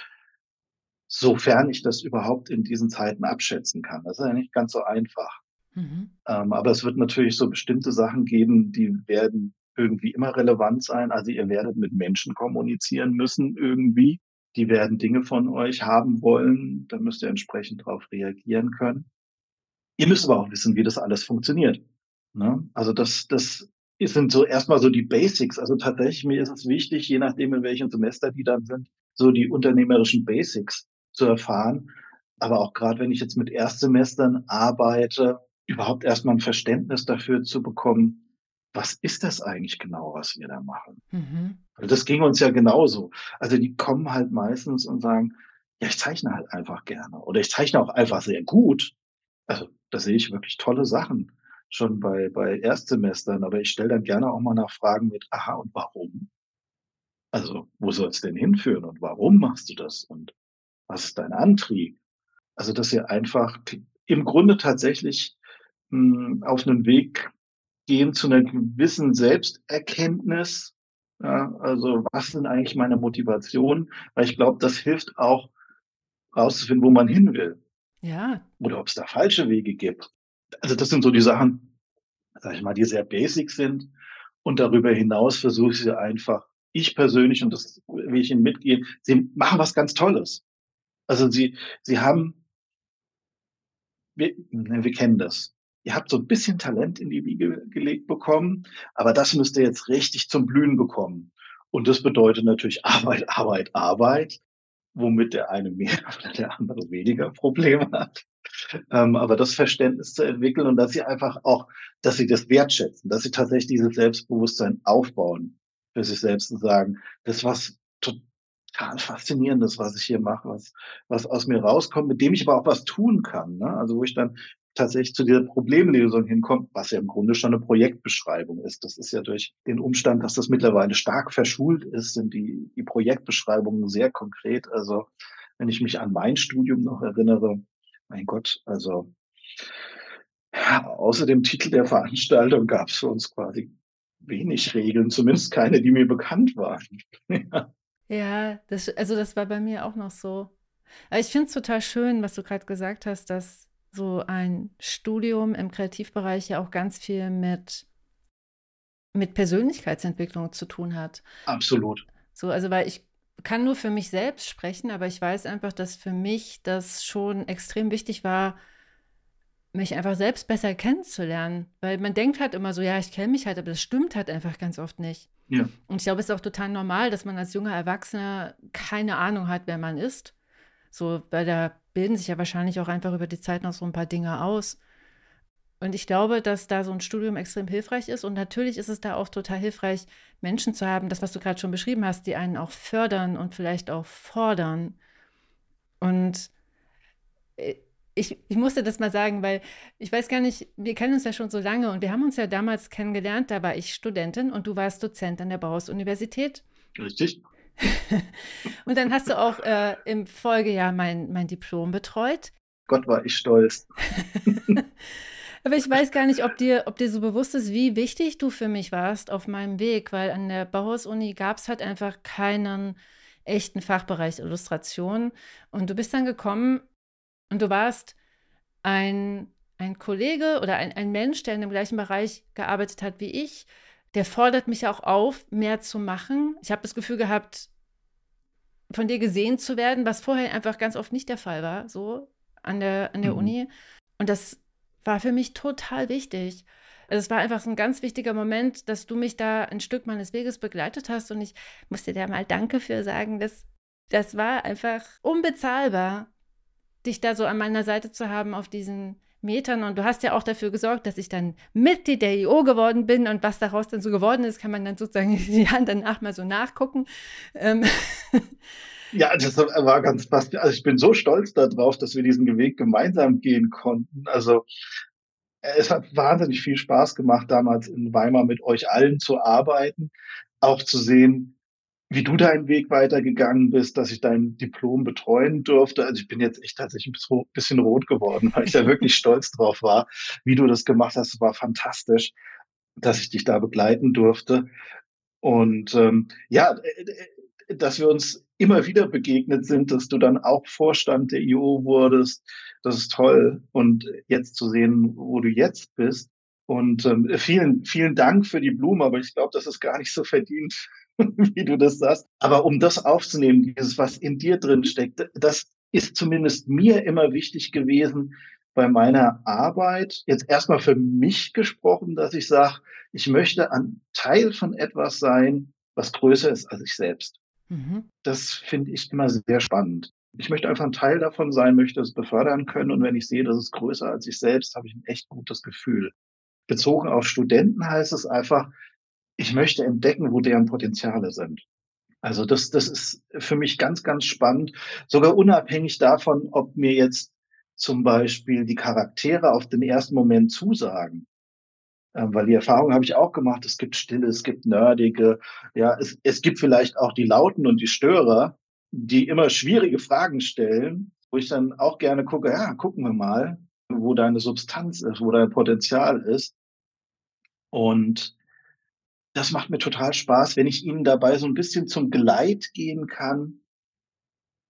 sofern ich das überhaupt in diesen Zeiten abschätzen kann. Das ist ja nicht ganz so einfach. Mhm. Ähm, aber es wird natürlich so bestimmte Sachen geben, die werden irgendwie immer relevant sein. Also ihr werdet mit Menschen kommunizieren müssen irgendwie. Die werden Dinge von euch haben wollen. Da müsst ihr entsprechend darauf reagieren können. Ihr müsst aber auch wissen, wie das alles funktioniert. Ne? Also das, das sind so erstmal so die Basics. Also tatsächlich, mir ist es wichtig, je nachdem, in welchem Semester die dann sind, so die unternehmerischen Basics zu erfahren. Aber auch gerade wenn ich jetzt mit Erstsemestern arbeite, überhaupt erstmal ein Verständnis dafür zu bekommen, was ist das eigentlich genau, was wir da machen? Mhm. Das ging uns ja genauso. Also die kommen halt meistens und sagen, ja, ich zeichne halt einfach gerne oder ich zeichne auch einfach sehr gut. Also da sehe ich wirklich tolle Sachen schon bei, bei Erstsemestern, aber ich stelle dann gerne auch mal Nachfragen mit, aha, und warum? Also, wo soll es denn hinführen und warum machst du das und was ist dein Antrieb? Also, dass ihr einfach im Grunde tatsächlich mh, hm, auf einen Weg gehen zu einer gewissen Selbsterkenntnis. Ja, also, was sind eigentlich meine Motivationen? Weil ich glaube, das hilft auch rauszufinden, wo man hin will. Ja. Oder ob es da falsche Wege gibt. Also das sind so die Sachen, sag ich mal, die sehr basic sind. Und darüber hinaus versuche ich sie einfach, ich persönlich, und das will ich Ihnen mitgeben, sie machen was ganz Tolles. Also sie, sie haben, wir, ne, wir kennen das. Ihr habt so ein bisschen Talent in die Wiege gelegt bekommen, aber das müsst ihr jetzt richtig zum Blühen bekommen. Und das bedeutet natürlich Arbeit, Arbeit, Arbeit womit der eine mehr oder der andere weniger Probleme hat. Ähm, aber das Verständnis zu entwickeln und dass sie einfach auch, dass sie das wertschätzen, dass sie tatsächlich dieses Selbstbewusstsein aufbauen für sich selbst und sagen, das was total faszinierendes, was ich hier mache, was, was aus mir rauskommt, mit dem ich aber auch was tun kann. Ne? Also wo ich dann tatsächlich zu dieser Problemlösung hinkommt, was ja im Grunde schon eine Projektbeschreibung ist. Das ist ja durch den Umstand, dass das mittlerweile stark verschult ist, sind die, die Projektbeschreibungen sehr konkret. Also wenn ich mich an mein Studium noch erinnere, mein Gott, also außer dem Titel der Veranstaltung gab es für uns quasi wenig Regeln, zumindest keine, die mir bekannt waren. ja, ja das, also das war bei mir auch noch so. Aber ich finde es total schön, was du gerade gesagt hast, dass so ein Studium im Kreativbereich ja auch ganz viel mit, mit Persönlichkeitsentwicklung zu tun hat. Absolut. So, also weil ich kann nur für mich selbst sprechen, aber ich weiß einfach, dass für mich das schon extrem wichtig war, mich einfach selbst besser kennenzulernen. Weil man denkt halt immer so, ja, ich kenne mich halt, aber das stimmt halt einfach ganz oft nicht. Ja. Und ich glaube, es ist auch total normal, dass man als junger Erwachsener keine Ahnung hat, wer man ist. So, weil da bilden sich ja wahrscheinlich auch einfach über die Zeit noch so ein paar Dinge aus. Und ich glaube, dass da so ein Studium extrem hilfreich ist. Und natürlich ist es da auch total hilfreich, Menschen zu haben, das, was du gerade schon beschrieben hast, die einen auch fördern und vielleicht auch fordern. Und äh, ich, ich musste das mal sagen, weil ich weiß gar nicht, wir kennen uns ja schon so lange und wir haben uns ja damals kennengelernt. Da war ich Studentin und du warst Dozent an der Bauhaus-Universität. Richtig. und dann hast du auch äh, im Folgejahr mein, mein Diplom betreut. Gott war ich stolz. Aber ich weiß gar nicht, ob dir, ob dir so bewusst ist, wie wichtig du für mich warst auf meinem Weg, weil an der Bauhaus-Uni gab es halt einfach keinen echten Fachbereich Illustration. Und du bist dann gekommen und du warst ein, ein Kollege oder ein, ein Mensch, der in dem gleichen Bereich gearbeitet hat wie ich, der fordert mich auch auf, mehr zu machen. Ich habe das Gefühl gehabt, von dir gesehen zu werden, was vorher einfach ganz oft nicht der Fall war, so an der, an der mhm. Uni. Und das war für mich total wichtig. Also es war einfach so ein ganz wichtiger Moment, dass du mich da ein Stück meines Weges begleitet hast und ich musste dir mal Danke für sagen. Das, das war einfach unbezahlbar, dich da so an meiner Seite zu haben auf diesen Metern. Und du hast ja auch dafür gesorgt, dass ich dann Mitglied der IO geworden bin. Und was daraus dann so geworden ist, kann man dann sozusagen die Hand danach mal so nachgucken. Ähm. Ja, das war ganz fast. Also ich bin so stolz darauf, dass wir diesen Weg gemeinsam gehen konnten. Also es hat wahnsinnig viel Spaß gemacht, damals in Weimar mit euch allen zu arbeiten, auch zu sehen, wie du deinen Weg weitergegangen bist, dass ich dein Diplom betreuen durfte. Also ich bin jetzt echt tatsächlich ein bisschen rot geworden, weil ich da wirklich stolz drauf war, wie du das gemacht hast. Es war fantastisch, dass ich dich da begleiten durfte. Und ähm, ja, äh, äh, dass wir uns immer wieder begegnet sind, dass du dann auch Vorstand der IO wurdest. Das ist toll. Und jetzt zu sehen, wo du jetzt bist. Und ähm, vielen, vielen Dank für die Blume, aber ich glaube, das ist gar nicht so verdient. wie du das sagst. Aber um das aufzunehmen, dieses, was in dir drin steckt, das ist zumindest mir immer wichtig gewesen bei meiner Arbeit. Jetzt erstmal für mich gesprochen, dass ich sage, ich möchte ein Teil von etwas sein, was größer ist als ich selbst. Mhm. Das finde ich immer sehr spannend. Ich möchte einfach ein Teil davon sein, möchte es befördern können. Und wenn ich sehe, das ist größer als ich selbst, habe ich ein echt gutes Gefühl. Bezogen auf Studenten heißt es einfach, ich möchte entdecken, wo deren Potenziale sind. Also das, das ist für mich ganz, ganz spannend, sogar unabhängig davon, ob mir jetzt zum Beispiel die Charaktere auf den ersten Moment zusagen. Ähm, weil die Erfahrung habe ich auch gemacht, es gibt Stille, es gibt Nerdige, ja, es, es gibt vielleicht auch die Lauten und die Störer, die immer schwierige Fragen stellen, wo ich dann auch gerne gucke, ja, gucken wir mal, wo deine Substanz ist, wo dein Potenzial ist. Und das macht mir total Spaß, wenn ich ihnen dabei so ein bisschen zum Geleit gehen kann,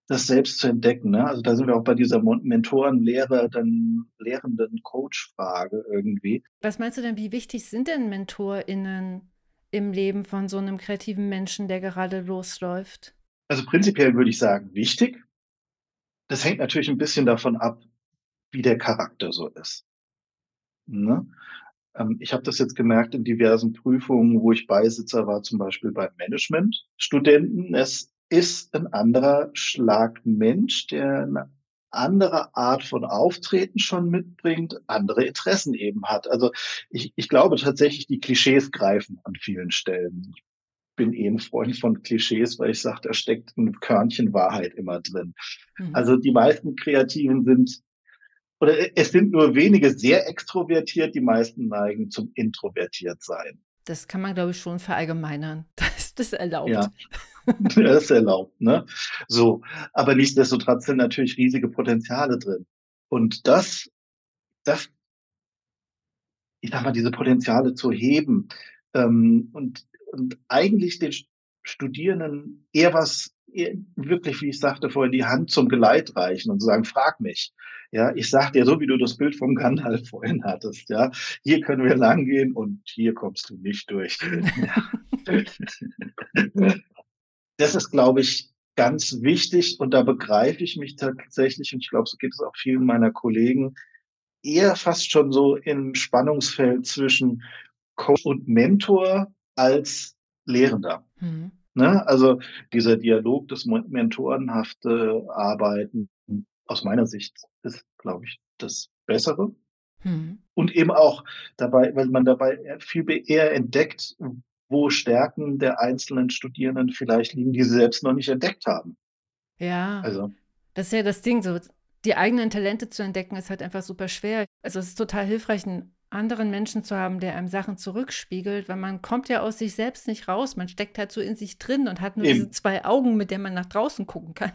das selbst zu entdecken. Ne? Also da sind wir auch bei dieser Mentoren, Lehrer, dann lehrenden Coach-Frage irgendwie. Was meinst du denn, wie wichtig sind denn MentorInnen im Leben von so einem kreativen Menschen, der gerade losläuft? Also prinzipiell würde ich sagen, wichtig. Das hängt natürlich ein bisschen davon ab, wie der Charakter so ist. Ne? Ähm, ich habe das jetzt gemerkt in diversen Prüfungen, wo ich Beisitzer war, zum Beispiel bei Management-Studenten. Es ist ein anderer Schlag Mensch, der eine andere Art von Auftreten schon mitbringt, andere Interessen eben hat. Also ich, ich glaube tatsächlich, die Klischees greifen an vielen Stellen. Ich bin eh ein Freund von Klischees, weil ich sage, da steckt ein Körnchen Wahrheit immer drin. Mhm. Also die meisten Kreativen sind oder es sind nur wenige sehr extrovertiert, die meisten neigen zum introvertiert sein. Das kann man, glaube ich, schon verallgemeinern. Das ist erlaubt. Ja, das ist erlaubt, ne? So. Aber nichtsdestotrotz sind natürlich riesige Potenziale drin. Und das, das, ich sag mal, diese Potenziale zu heben, ähm, und, und eigentlich den Studierenden eher was wirklich, wie ich sagte vorhin, die Hand zum Geleit reichen und sagen, frag mich. Ja, ich sag dir, so wie du das Bild vom Gandalf vorhin hattest, ja, hier können wir langgehen und hier kommst du nicht durch. das ist, glaube ich, ganz wichtig und da begreife ich mich tatsächlich und ich glaube, so geht es auch vielen meiner Kollegen, eher fast schon so im Spannungsfeld zwischen Coach und Mentor als Lehrender. Mhm. Ne? Also dieser Dialog, das mentorenhafte Arbeiten aus meiner Sicht ist, glaube ich, das Bessere. Hm. Und eben auch dabei, weil man dabei viel eher entdeckt, wo Stärken der einzelnen Studierenden vielleicht liegen, die sie selbst noch nicht entdeckt haben. Ja. Also. Das ist ja das Ding, so die eigenen Talente zu entdecken, ist halt einfach super schwer. Also es ist total hilfreich, einen anderen Menschen zu haben, der einem Sachen zurückspiegelt, weil man kommt ja aus sich selbst nicht raus. Man steckt halt so in sich drin und hat nur Eben. diese zwei Augen, mit denen man nach draußen gucken kann.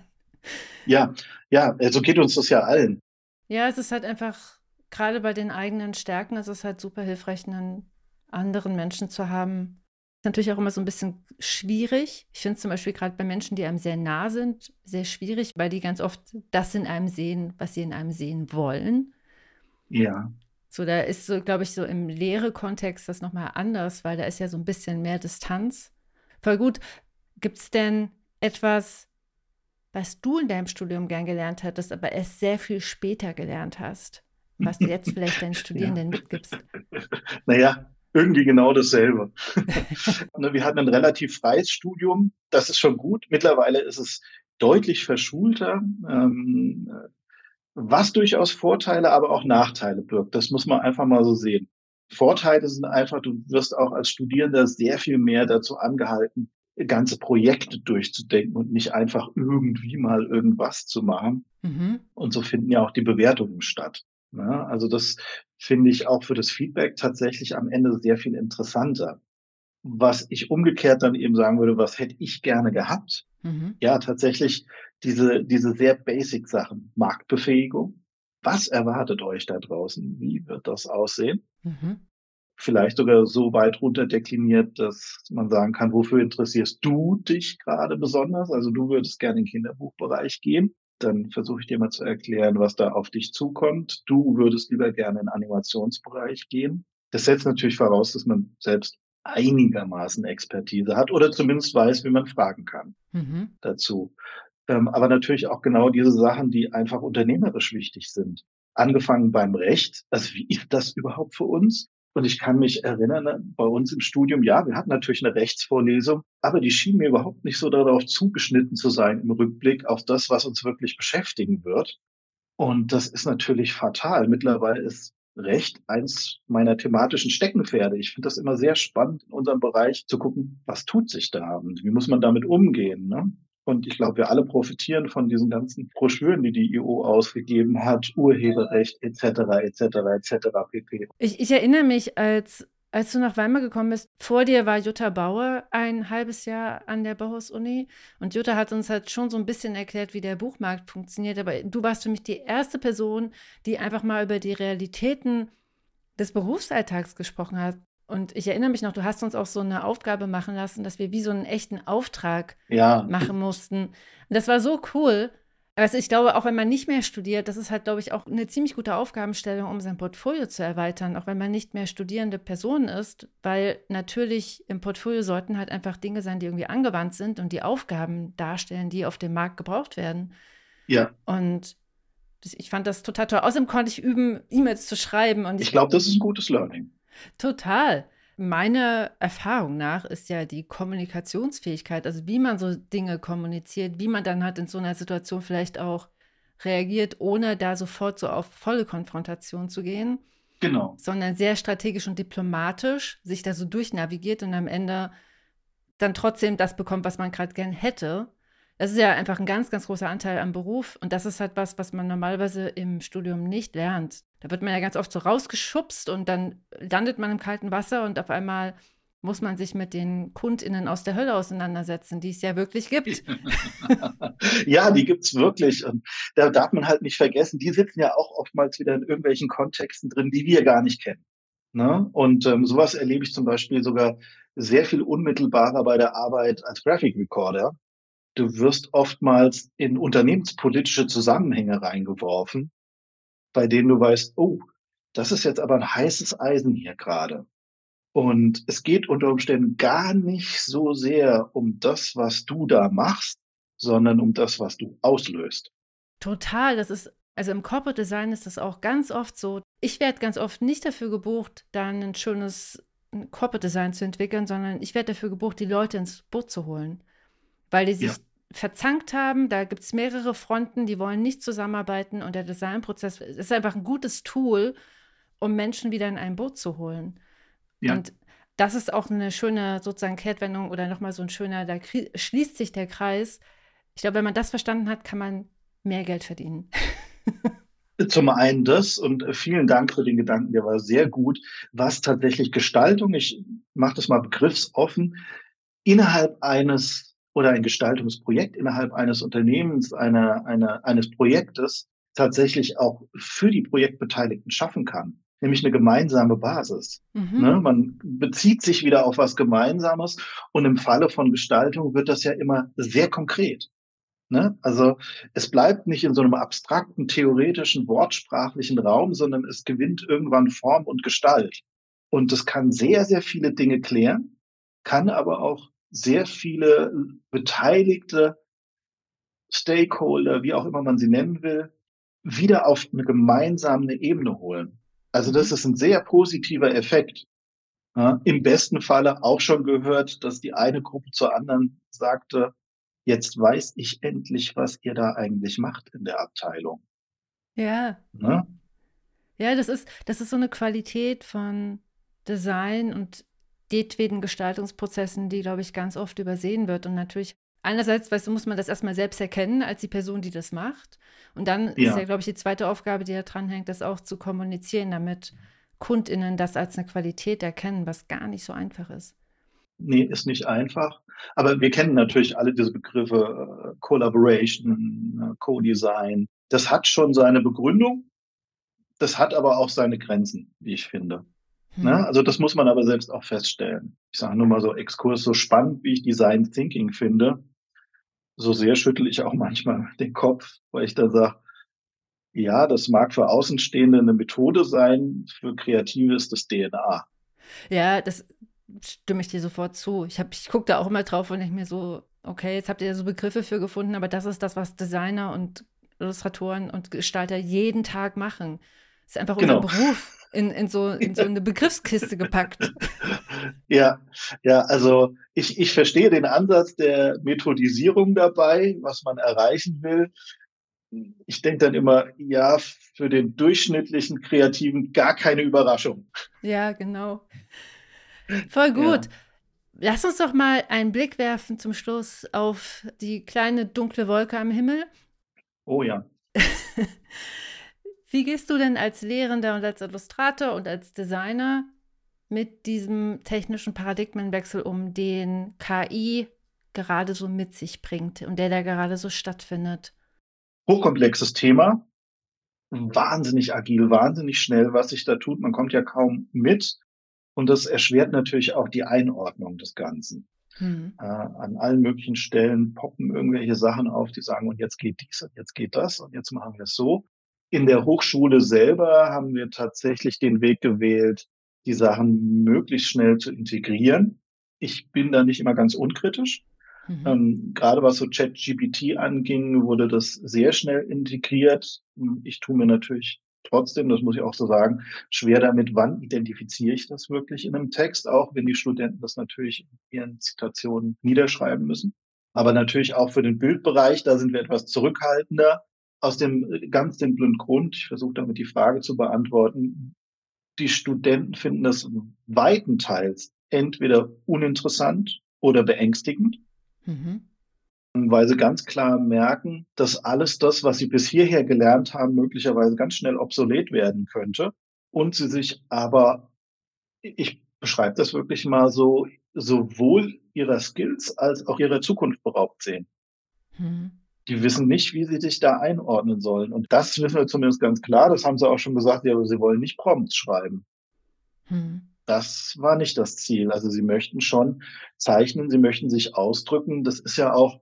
Ja, ja, so also geht uns das ja allen. Ja, es ist halt einfach, gerade bei den eigenen Stärken, ist es halt super hilfreich, einen anderen Menschen zu haben. Ist natürlich auch immer so ein bisschen schwierig. Ich finde es zum Beispiel gerade bei Menschen, die einem sehr nah sind, sehr schwierig, weil die ganz oft das in einem sehen, was sie in einem sehen wollen. Ja. So, da ist so, glaube ich, so im Lehre-Kontext das nochmal anders, weil da ist ja so ein bisschen mehr Distanz. Voll gut. Gibt es denn etwas, was du in deinem Studium gern gelernt hattest, aber erst sehr viel später gelernt hast, was du jetzt vielleicht deinen Studierenden ja. mitgibst? Naja, irgendwie genau dasselbe. Ne, wir hatten ein relativ freies Studium, das ist schon gut. Mittlerweile ist es deutlich verschulter. Ähm, was durchaus Vorteile, aber auch Nachteile birgt. Das muss man einfach mal so sehen. Vorteile sind einfach, du wirst auch als Studierender sehr viel mehr dazu angehalten, ganze Projekte durchzudenken und nicht einfach irgendwie mal irgendwas zu machen. Mhm. Und so finden ja auch die Bewertungen statt. Ja, also das finde ich auch für das Feedback tatsächlich am Ende sehr viel interessanter. Was ich umgekehrt dann eben sagen würde, was hätte ich gerne gehabt? Mhm. Ja, tatsächlich diese, diese sehr basic Sachen. Marktbefähigung. Was erwartet euch da draußen? Wie wird das aussehen? Mhm. Vielleicht sogar so weit runterdekliniert, dass man sagen kann, wofür interessierst du dich gerade besonders? Also du würdest gerne in den Kinderbuchbereich gehen. Dann versuche ich dir mal zu erklären, was da auf dich zukommt. Du würdest lieber gerne in den Animationsbereich gehen. Das setzt natürlich voraus, dass man selbst einigermaßen Expertise hat oder zumindest weiß, wie man fragen kann mhm. dazu. Ähm, aber natürlich auch genau diese Sachen, die einfach unternehmerisch wichtig sind. Angefangen beim Recht, also wie ist das überhaupt für uns? Und ich kann mich erinnern, ne, bei uns im Studium, ja, wir hatten natürlich eine Rechtsvorlesung, aber die schien mir überhaupt nicht so darauf zugeschnitten zu sein im Rückblick auf das, was uns wirklich beschäftigen wird. Und das ist natürlich fatal. Mittlerweile ist Recht eins meiner thematischen Steckenpferde. Ich finde das immer sehr spannend in unserem Bereich zu gucken, was tut sich da und wie muss man damit umgehen. Ne? Und ich glaube, wir alle profitieren von diesen ganzen Broschüren, die die EU ausgegeben hat, Urheberrecht etc. etc. etc. pp. Ich, ich erinnere mich, als als du nach Weimar gekommen bist, vor dir war Jutta Bauer ein halbes Jahr an der Bauhaus-Uni und Jutta hat uns halt schon so ein bisschen erklärt, wie der Buchmarkt funktioniert, aber du warst für mich die erste Person, die einfach mal über die Realitäten des Berufsalltags gesprochen hat. Und ich erinnere mich noch, du hast uns auch so eine Aufgabe machen lassen, dass wir wie so einen echten Auftrag ja. machen mussten. Und das war so cool. Also ich glaube, auch wenn man nicht mehr studiert, das ist halt, glaube ich, auch eine ziemlich gute Aufgabenstellung, um sein Portfolio zu erweitern, auch wenn man nicht mehr studierende Person ist, weil natürlich im Portfolio sollten halt einfach Dinge sein, die irgendwie angewandt sind und die Aufgaben darstellen, die auf dem Markt gebraucht werden. Ja. Und ich fand das total toll. Außerdem konnte ich üben, E-Mails zu schreiben. Und ich, ich glaube, das ist ein gutes Learning. Total. Meiner Erfahrung nach ist ja die Kommunikationsfähigkeit, also wie man so Dinge kommuniziert, wie man dann halt in so einer Situation vielleicht auch reagiert, ohne da sofort so auf volle Konfrontation zu gehen. Genau. Sondern sehr strategisch und diplomatisch sich da so durchnavigiert und am Ende dann trotzdem das bekommt, was man gerade gern hätte. Das ist ja einfach ein ganz, ganz großer Anteil am Beruf. Und das ist halt was, was man normalerweise im Studium nicht lernt. Da wird man ja ganz oft so rausgeschubst und dann landet man im kalten Wasser und auf einmal muss man sich mit den KundInnen aus der Hölle auseinandersetzen, die es ja wirklich gibt. ja, die gibt es wirklich. Und da darf man halt nicht vergessen, die sitzen ja auch oftmals wieder in irgendwelchen Kontexten drin, die wir gar nicht kennen. Ne? Und ähm, sowas erlebe ich zum Beispiel sogar sehr viel unmittelbarer bei der Arbeit als Graphic Recorder du wirst oftmals in unternehmenspolitische Zusammenhänge reingeworfen, bei denen du weißt, oh, das ist jetzt aber ein heißes Eisen hier gerade. Und es geht unter Umständen gar nicht so sehr um das, was du da machst, sondern um das, was du auslöst. Total, das ist, also im Corporate Design ist das auch ganz oft so. Ich werde ganz oft nicht dafür gebucht, dann ein schönes Corporate Design zu entwickeln, sondern ich werde dafür gebucht, die Leute ins Boot zu holen weil die sich ja. Verzankt haben. Da gibt es mehrere Fronten, die wollen nicht zusammenarbeiten und der Designprozess ist einfach ein gutes Tool, um Menschen wieder in ein Boot zu holen. Ja. Und das ist auch eine schöne sozusagen Kehrtwendung oder nochmal so ein schöner, da schließt sich der Kreis. Ich glaube, wenn man das verstanden hat, kann man mehr Geld verdienen. Zum einen das und vielen Dank für den Gedanken, der war sehr gut. Was tatsächlich Gestaltung, ich mache das mal begriffsoffen, innerhalb eines oder ein Gestaltungsprojekt innerhalb eines Unternehmens, einer, einer, eines Projektes tatsächlich auch für die Projektbeteiligten schaffen kann. Nämlich eine gemeinsame Basis. Mhm. Ne? Man bezieht sich wieder auf was Gemeinsames und im Falle von Gestaltung wird das ja immer sehr konkret. Ne? Also es bleibt nicht in so einem abstrakten, theoretischen, wortsprachlichen Raum, sondern es gewinnt irgendwann Form und Gestalt. Und das kann sehr, sehr viele Dinge klären, kann aber auch sehr viele beteiligte Stakeholder, wie auch immer man sie nennen will, wieder auf eine gemeinsame Ebene holen. Also das mhm. ist ein sehr positiver Effekt. Ja, Im besten Falle auch schon gehört, dass die eine Gruppe zur anderen sagte, jetzt weiß ich endlich, was ihr da eigentlich macht in der Abteilung. Ja. Ne? Ja, das ist, das ist so eine Qualität von Design und jedweden Gestaltungsprozessen, die, glaube ich, ganz oft übersehen wird. Und natürlich, einerseits, weißt du, muss man das erstmal selbst erkennen als die Person, die das macht. Und dann ja. ist ja, glaube ich, die zweite Aufgabe, die da dranhängt, das auch zu kommunizieren, damit KundInnen das als eine Qualität erkennen, was gar nicht so einfach ist. Nee, ist nicht einfach. Aber wir kennen natürlich alle diese Begriffe äh, Collaboration, äh, Co-Design. Das hat schon seine Begründung. Das hat aber auch seine Grenzen, wie ich finde. Hm. Ne? Also das muss man aber selbst auch feststellen. Ich sage nur mal so Exkurs, so spannend, wie ich Design Thinking finde, so sehr schüttel ich auch manchmal den Kopf, weil ich da sage, ja, das mag für Außenstehende eine Methode sein, für Kreative ist das DNA. Ja, das stimme ich dir sofort zu. Ich, ich gucke da auch immer drauf und denke mir so, okay, jetzt habt ihr so Begriffe für gefunden, aber das ist das, was Designer und Illustratoren und Gestalter jeden Tag machen Ist einfach genau. unser Beruf in, in, so, in so eine Begriffskiste gepackt. Ja, ja, also ich, ich verstehe den Ansatz der Methodisierung dabei, was man erreichen will. Ich denke dann immer, ja, für den durchschnittlichen Kreativen gar keine Überraschung. Ja, genau. Voll gut. Ja. Lass uns doch mal einen Blick werfen zum Schluss auf die kleine dunkle Wolke am Himmel. Oh ja. Wie gehst du denn als Lehrender und als Illustrator und als Designer mit diesem technischen Paradigmenwechsel um, den KI gerade so mit sich bringt und der da gerade so stattfindet? Hochkomplexes Thema, wahnsinnig agil, wahnsinnig schnell, was sich da tut. Man kommt ja kaum mit. Und das erschwert natürlich auch die Einordnung des Ganzen. Hm. Äh, an allen möglichen Stellen poppen irgendwelche Sachen auf, die sagen, und jetzt geht dies und jetzt geht das und jetzt machen wir es so. In der Hochschule selber haben wir tatsächlich den Weg gewählt, die Sachen möglichst schnell zu integrieren. Ich bin da nicht immer ganz unkritisch. Mhm. Ähm, gerade was so ChatGPT anging, wurde das sehr schnell integriert. Ich tue mir natürlich trotzdem, das muss ich auch so sagen, schwer damit, wann identifiziere ich das wirklich in einem Text, auch wenn die Studenten das natürlich in ihren Zitationen niederschreiben müssen. Aber natürlich auch für den Bildbereich, da sind wir etwas zurückhaltender. Aus dem ganz simplen Grund, ich versuche damit die Frage zu beantworten, die Studenten finden das weitenteils entweder uninteressant oder beängstigend, mhm. weil sie ganz klar merken, dass alles das, was sie bis hierher gelernt haben, möglicherweise ganz schnell obsolet werden könnte und sie sich aber, ich beschreibe das wirklich mal so, sowohl ihrer Skills als auch ihrer Zukunft beraubt sehen. Mhm die wissen nicht, wie sie sich da einordnen sollen. Und das wissen wir zumindest ganz klar. Das haben sie auch schon gesagt, ja, aber sie wollen nicht Prompts schreiben. Hm. Das war nicht das Ziel. Also sie möchten schon zeichnen, sie möchten sich ausdrücken. Das ist ja auch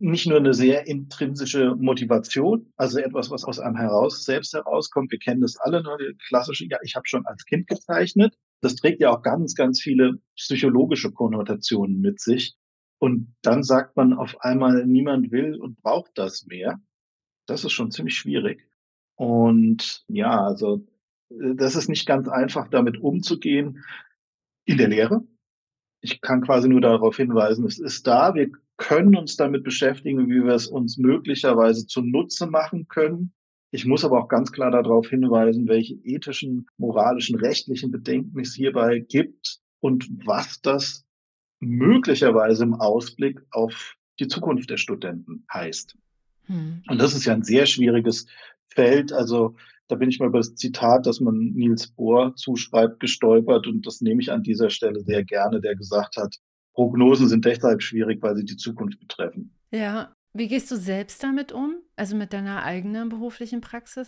nicht nur eine sehr intrinsische Motivation, also etwas, was aus einem heraus selbst herauskommt. Wir kennen das alle, ne? die klassische, ja, ich habe schon als Kind gezeichnet. Das trägt ja auch ganz, ganz viele psychologische Konnotationen mit sich. Und dann sagt man auf einmal, niemand will und braucht das mehr. Das ist schon ziemlich schwierig. Und ja, also äh, das ist nicht ganz einfach, damit umzugehen in der Lehre. Ich kann quasi nur darauf hinweisen, es ist da. Wir können uns damit beschäftigen, wie wir es uns möglicherweise zunutze machen können. Ich muss aber auch ganz klar darauf hinweisen, welche ethischen, moralischen, rechtlichen Bedenken es hierbei gibt und was das möglicherweise im Ausblick auf die Zukunft der Studenten heißt. Hm. Und das ist ja ein sehr schwieriges Feld. Also da bin ich mal über das Zitat, das man Niels Bohr zuschreibt, gestolpert und das nehme ich an dieser Stelle sehr gerne, der gesagt hat, Prognosen sind deshalb schwierig, weil sie die Zukunft betreffen. Ja, wie gehst du selbst damit um? Also mit deiner eigenen beruflichen Praxis?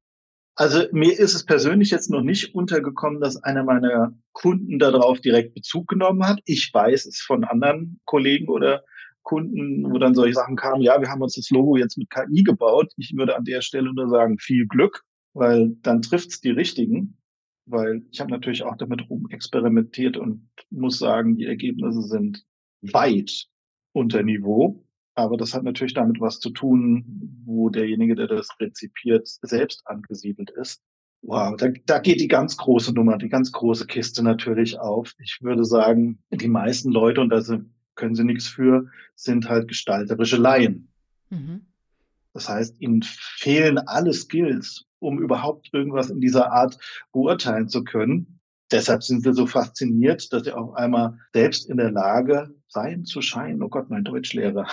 Also mir ist es persönlich jetzt noch nicht untergekommen, dass einer meiner Kunden darauf direkt Bezug genommen hat. Ich weiß es von anderen Kollegen oder Kunden, wo dann solche Sachen kamen, ja, wir haben uns das Logo jetzt mit KI gebaut. Ich würde an der Stelle nur sagen, viel Glück, weil dann trifft's die richtigen. Weil ich habe natürlich auch damit rum experimentiert und muss sagen, die Ergebnisse sind weit unter Niveau. Aber das hat natürlich damit was zu tun, wo derjenige, der das rezipiert, selbst angesiedelt ist. Wow, da, da geht die ganz große Nummer, die ganz große Kiste natürlich auf. Ich würde sagen, die meisten Leute, und da können sie nichts für, sind halt gestalterische Laien. Mhm. Das heißt, ihnen fehlen alle Skills, um überhaupt irgendwas in dieser Art beurteilen zu können. Deshalb sind sie so fasziniert, dass sie auf einmal selbst in der Lage sein zu scheinen. Oh Gott, mein Deutschlehrer.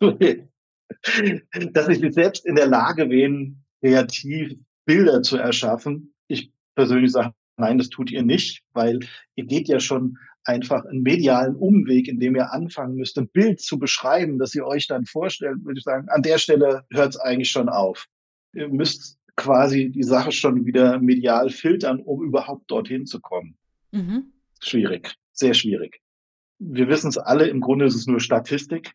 dass sie sich selbst in der Lage wären, kreativ Bilder zu erschaffen. Ich persönlich sage, nein, das tut ihr nicht, weil ihr geht ja schon einfach einen medialen Umweg, in dem ihr anfangen müsst, ein Bild zu beschreiben, das ihr euch dann vorstellt, würde ich sagen, an der Stelle hört es eigentlich schon auf. Ihr müsst quasi die Sache schon wieder medial filtern, um überhaupt dorthin zu kommen. Mhm. Schwierig, sehr schwierig. Wir wissen es alle, im Grunde ist es nur Statistik.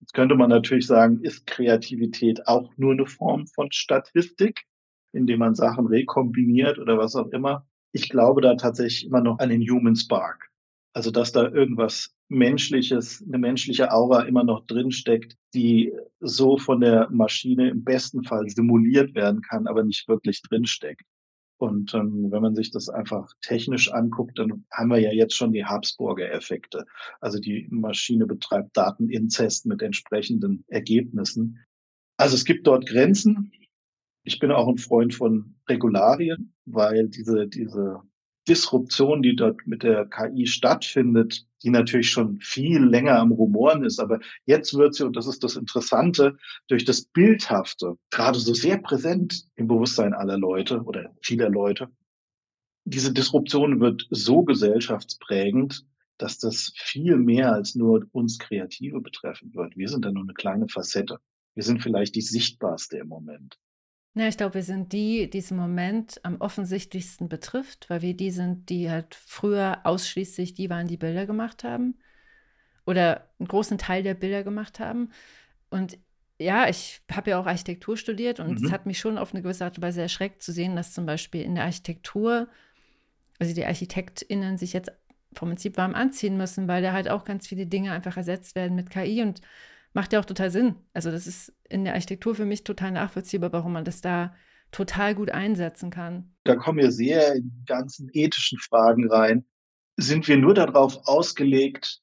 Jetzt könnte man natürlich sagen, ist Kreativität auch nur eine Form von Statistik, indem man Sachen rekombiniert oder was auch immer. Ich glaube da tatsächlich immer noch an den Human Spark. Also, dass da irgendwas menschliches, eine menschliche Aura immer noch drinsteckt, die so von der Maschine im besten Fall simuliert werden kann, aber nicht wirklich drinsteckt. Und ähm, wenn man sich das einfach technisch anguckt, dann haben wir ja jetzt schon die Habsburger Effekte. Also die Maschine betreibt Dateninzest mit entsprechenden Ergebnissen. Also es gibt dort Grenzen. Ich bin auch ein Freund von Regularien, weil diese, diese Disruption, die dort mit der KI stattfindet, die natürlich schon viel länger am Rumoren ist. Aber jetzt wird sie, und das ist das Interessante, durch das Bildhafte, gerade so sehr präsent im Bewusstsein aller Leute oder vieler Leute, diese Disruption wird so gesellschaftsprägend, dass das viel mehr als nur uns Kreative betreffen wird. Wir sind da nur eine kleine Facette. Wir sind vielleicht die sichtbarste im Moment. Ja, ich glaube, wir sind die, die es im Moment am offensichtlichsten betrifft, weil wir die sind, die halt früher ausschließlich die waren, die Bilder gemacht haben oder einen großen Teil der Bilder gemacht haben. Und ja, ich habe ja auch Architektur studiert und mhm. es hat mich schon auf eine gewisse Art und Weise erschreckt zu sehen, dass zum Beispiel in der Architektur, also die ArchitektInnen sich jetzt vom Prinzip warm anziehen müssen, weil da halt auch ganz viele Dinge einfach ersetzt werden mit KI und macht ja auch total Sinn. Also das ist in der Architektur für mich total nachvollziehbar, warum man das da total gut einsetzen kann. Da kommen wir sehr in die ganzen ethischen Fragen rein. Sind wir nur darauf ausgelegt,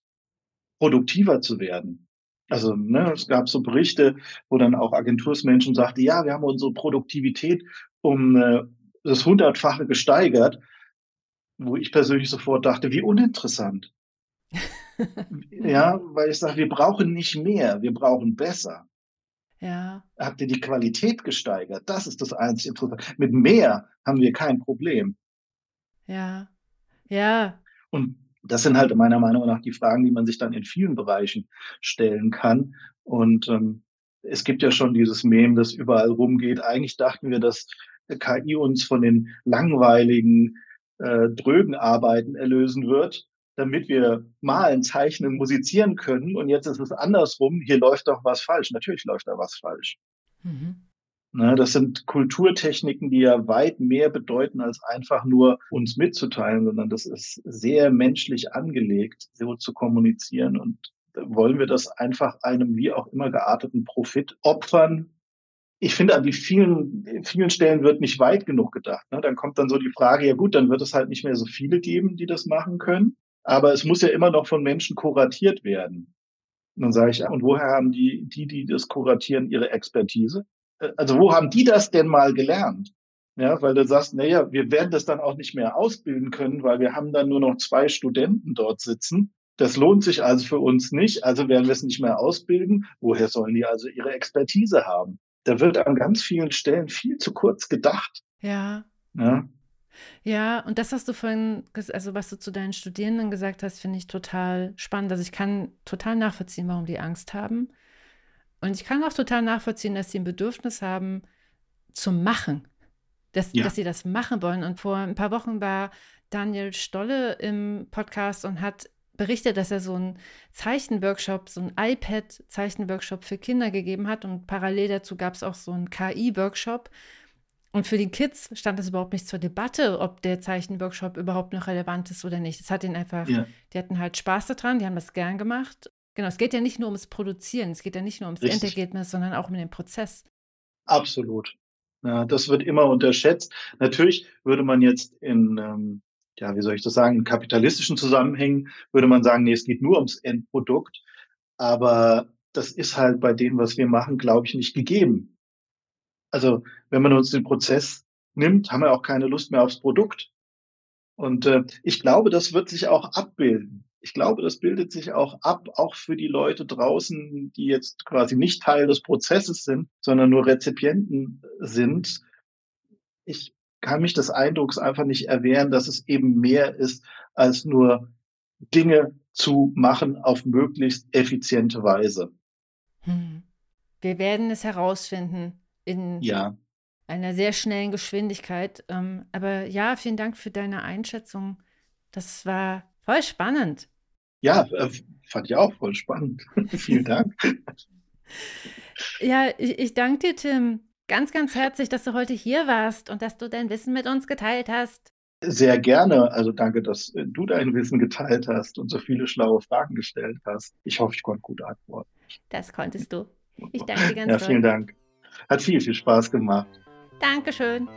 produktiver zu werden? Also ne, es gab so Berichte, wo dann auch Agentursmenschen sagten, ja, wir haben unsere Produktivität um äh, das hundertfache gesteigert, wo ich persönlich sofort dachte, wie uninteressant. ja, weil ich sage, wir brauchen nicht mehr, wir brauchen besser. Ja. Habt ihr die Qualität gesteigert? Das ist das einzige Interessante. Mit mehr haben wir kein Problem. Ja. Ja. Und das sind halt meiner Meinung nach die Fragen, die man sich dann in vielen Bereichen stellen kann. Und ähm, es gibt ja schon dieses Mem, das überall rumgeht. Eigentlich dachten wir, dass KI uns von den langweiligen, äh, drögen Arbeiten erlösen wird damit wir malen, zeichnen, musizieren können. Und jetzt ist es andersrum. Hier läuft doch was falsch. Natürlich läuft da was falsch. Mhm. Na, das sind Kulturtechniken, die ja weit mehr bedeuten, als einfach nur uns mitzuteilen, sondern das ist sehr menschlich angelegt, so zu kommunizieren. Und wollen wir das einfach einem wie auch immer gearteten Profit opfern? Ich finde, an die vielen, vielen Stellen wird nicht weit genug gedacht. Ne? Dann kommt dann so die Frage, ja gut, dann wird es halt nicht mehr so viele geben, die das machen können. Aber es muss ja immer noch von Menschen kuratiert werden. Und dann sage ich, und woher haben die, die, die das kuratieren, ihre Expertise? Äh, also wo haben die das denn mal gelernt? Ja, weil du sagst, naja, wir werden das dann auch nicht mehr ausbilden können, weil wir haben dann nur noch zwei Studenten dort sitzen. Das lohnt sich also für uns nicht, also werden wir es nicht mehr ausbilden. Woher sollen die also ihre Expertise haben? Da wird an ganz vielen Stellen viel zu kurz gedacht. Ja. ja. Ja, und das hast du vorhin, also was du zu deinen Studierenden gesagt hast, finde ich total spannend. Also ich kann total nachvollziehen, warum die Angst haben. Und ich kann auch total nachvollziehen, dass sie ein Bedürfnis haben zu machen. Dass, ja. dass sie das machen wollen. Und vor ein paar Wochen war Daniel Stolle im Podcast und hat berichtet, dass er so einen Zeichenworkshop, so einen iPad-Zeichenworkshop für Kinder gegeben hat. Und parallel dazu gab es auch so einen KI-Workshop. Und für die Kids stand es überhaupt nicht zur Debatte, ob der Zeichenworkshop überhaupt noch relevant ist oder nicht. Es hat ihnen einfach, ja. die hatten halt Spaß daran, die haben das gern gemacht. Genau, es geht ja nicht nur ums Produzieren, es geht ja nicht nur ums Richtig. Endergebnis, sondern auch um den Prozess. Absolut. Ja, das wird immer unterschätzt. Natürlich würde man jetzt in, ähm, ja, wie soll ich das sagen, in kapitalistischen Zusammenhängen würde man sagen, nee, es geht nur ums Endprodukt. Aber das ist halt bei dem, was wir machen, glaube ich, nicht gegeben. Also wenn man uns den Prozess nimmt, haben wir auch keine Lust mehr aufs Produkt. Und äh, ich glaube, das wird sich auch abbilden. Ich glaube, das bildet sich auch ab, auch für die Leute draußen, die jetzt quasi nicht Teil des Prozesses sind, sondern nur Rezipienten sind. Ich kann mich des Eindrucks einfach nicht erwehren, dass es eben mehr ist, als nur Dinge zu machen auf möglichst effiziente Weise. Hm. Wir werden es herausfinden in ja. einer sehr schnellen Geschwindigkeit. Ähm, aber ja, vielen Dank für deine Einschätzung. Das war voll spannend. Ja, äh, fand ich auch voll spannend. vielen Dank. ja, ich, ich danke dir, Tim, ganz, ganz herzlich, dass du heute hier warst und dass du dein Wissen mit uns geteilt hast. Sehr gerne. Also danke, dass äh, du dein Wissen geteilt hast und so viele schlaue Fragen gestellt hast. Ich hoffe, ich konnte gut antworten. Das konntest du. Ich danke dir ganz Ja, vielen doll. Dank. Hat viel, viel Spaß gemacht. Dankeschön.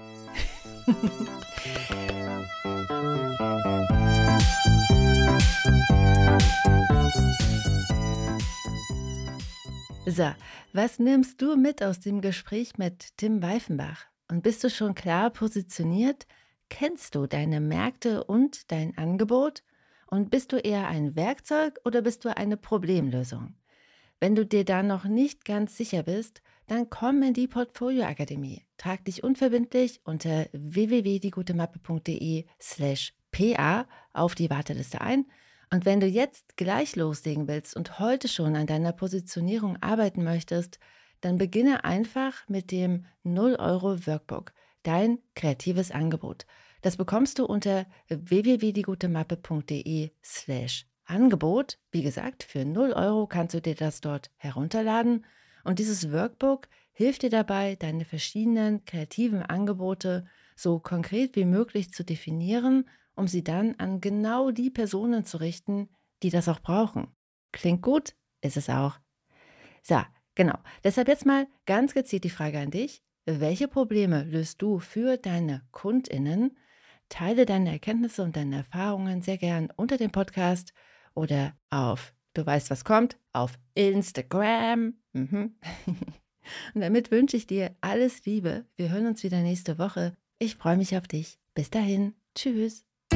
so, was nimmst du mit aus dem Gespräch mit Tim Weifenbach? Und bist du schon klar positioniert? Kennst du deine Märkte und dein Angebot? Und bist du eher ein Werkzeug oder bist du eine Problemlösung? Wenn du dir da noch nicht ganz sicher bist, dann komm in die Portfolio Akademie. Trag dich unverbindlich unter www.diegutemappe.de slash pa auf die Warteliste ein. Und wenn du jetzt gleich loslegen willst und heute schon an deiner Positionierung arbeiten möchtest, dann beginne einfach mit dem 0 Euro Workbook, dein kreatives Angebot. Das bekommst du unter www.diegutemappe.de slash Angebot. Wie gesagt, für 0 Euro kannst du dir das dort herunterladen. Und dieses Workbook hilft dir dabei, deine verschiedenen kreativen Angebote so konkret wie möglich zu definieren, um sie dann an genau die Personen zu richten, die das auch brauchen. Klingt gut? Ist es auch. So, genau. Deshalb jetzt mal ganz gezielt die Frage an dich. Welche Probleme löst du für deine KundInnen? Teile deine Erkenntnisse und deine Erfahrungen sehr gern unter dem Podcast oder auf, du weißt, was kommt, auf Instagram. Mhm. und damit wünsche ich dir alles Liebe. Wir hören uns wieder nächste Woche. Ich freue mich auf dich. Bis dahin. Tschüss.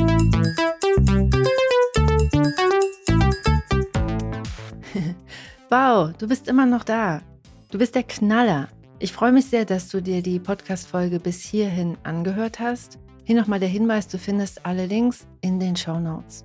wow, du bist immer noch da. Du bist der Knaller. Ich freue mich sehr, dass du dir die Podcast-Folge bis hierhin angehört hast. Hier nochmal der Hinweis: Du findest alle Links in den Show Notes.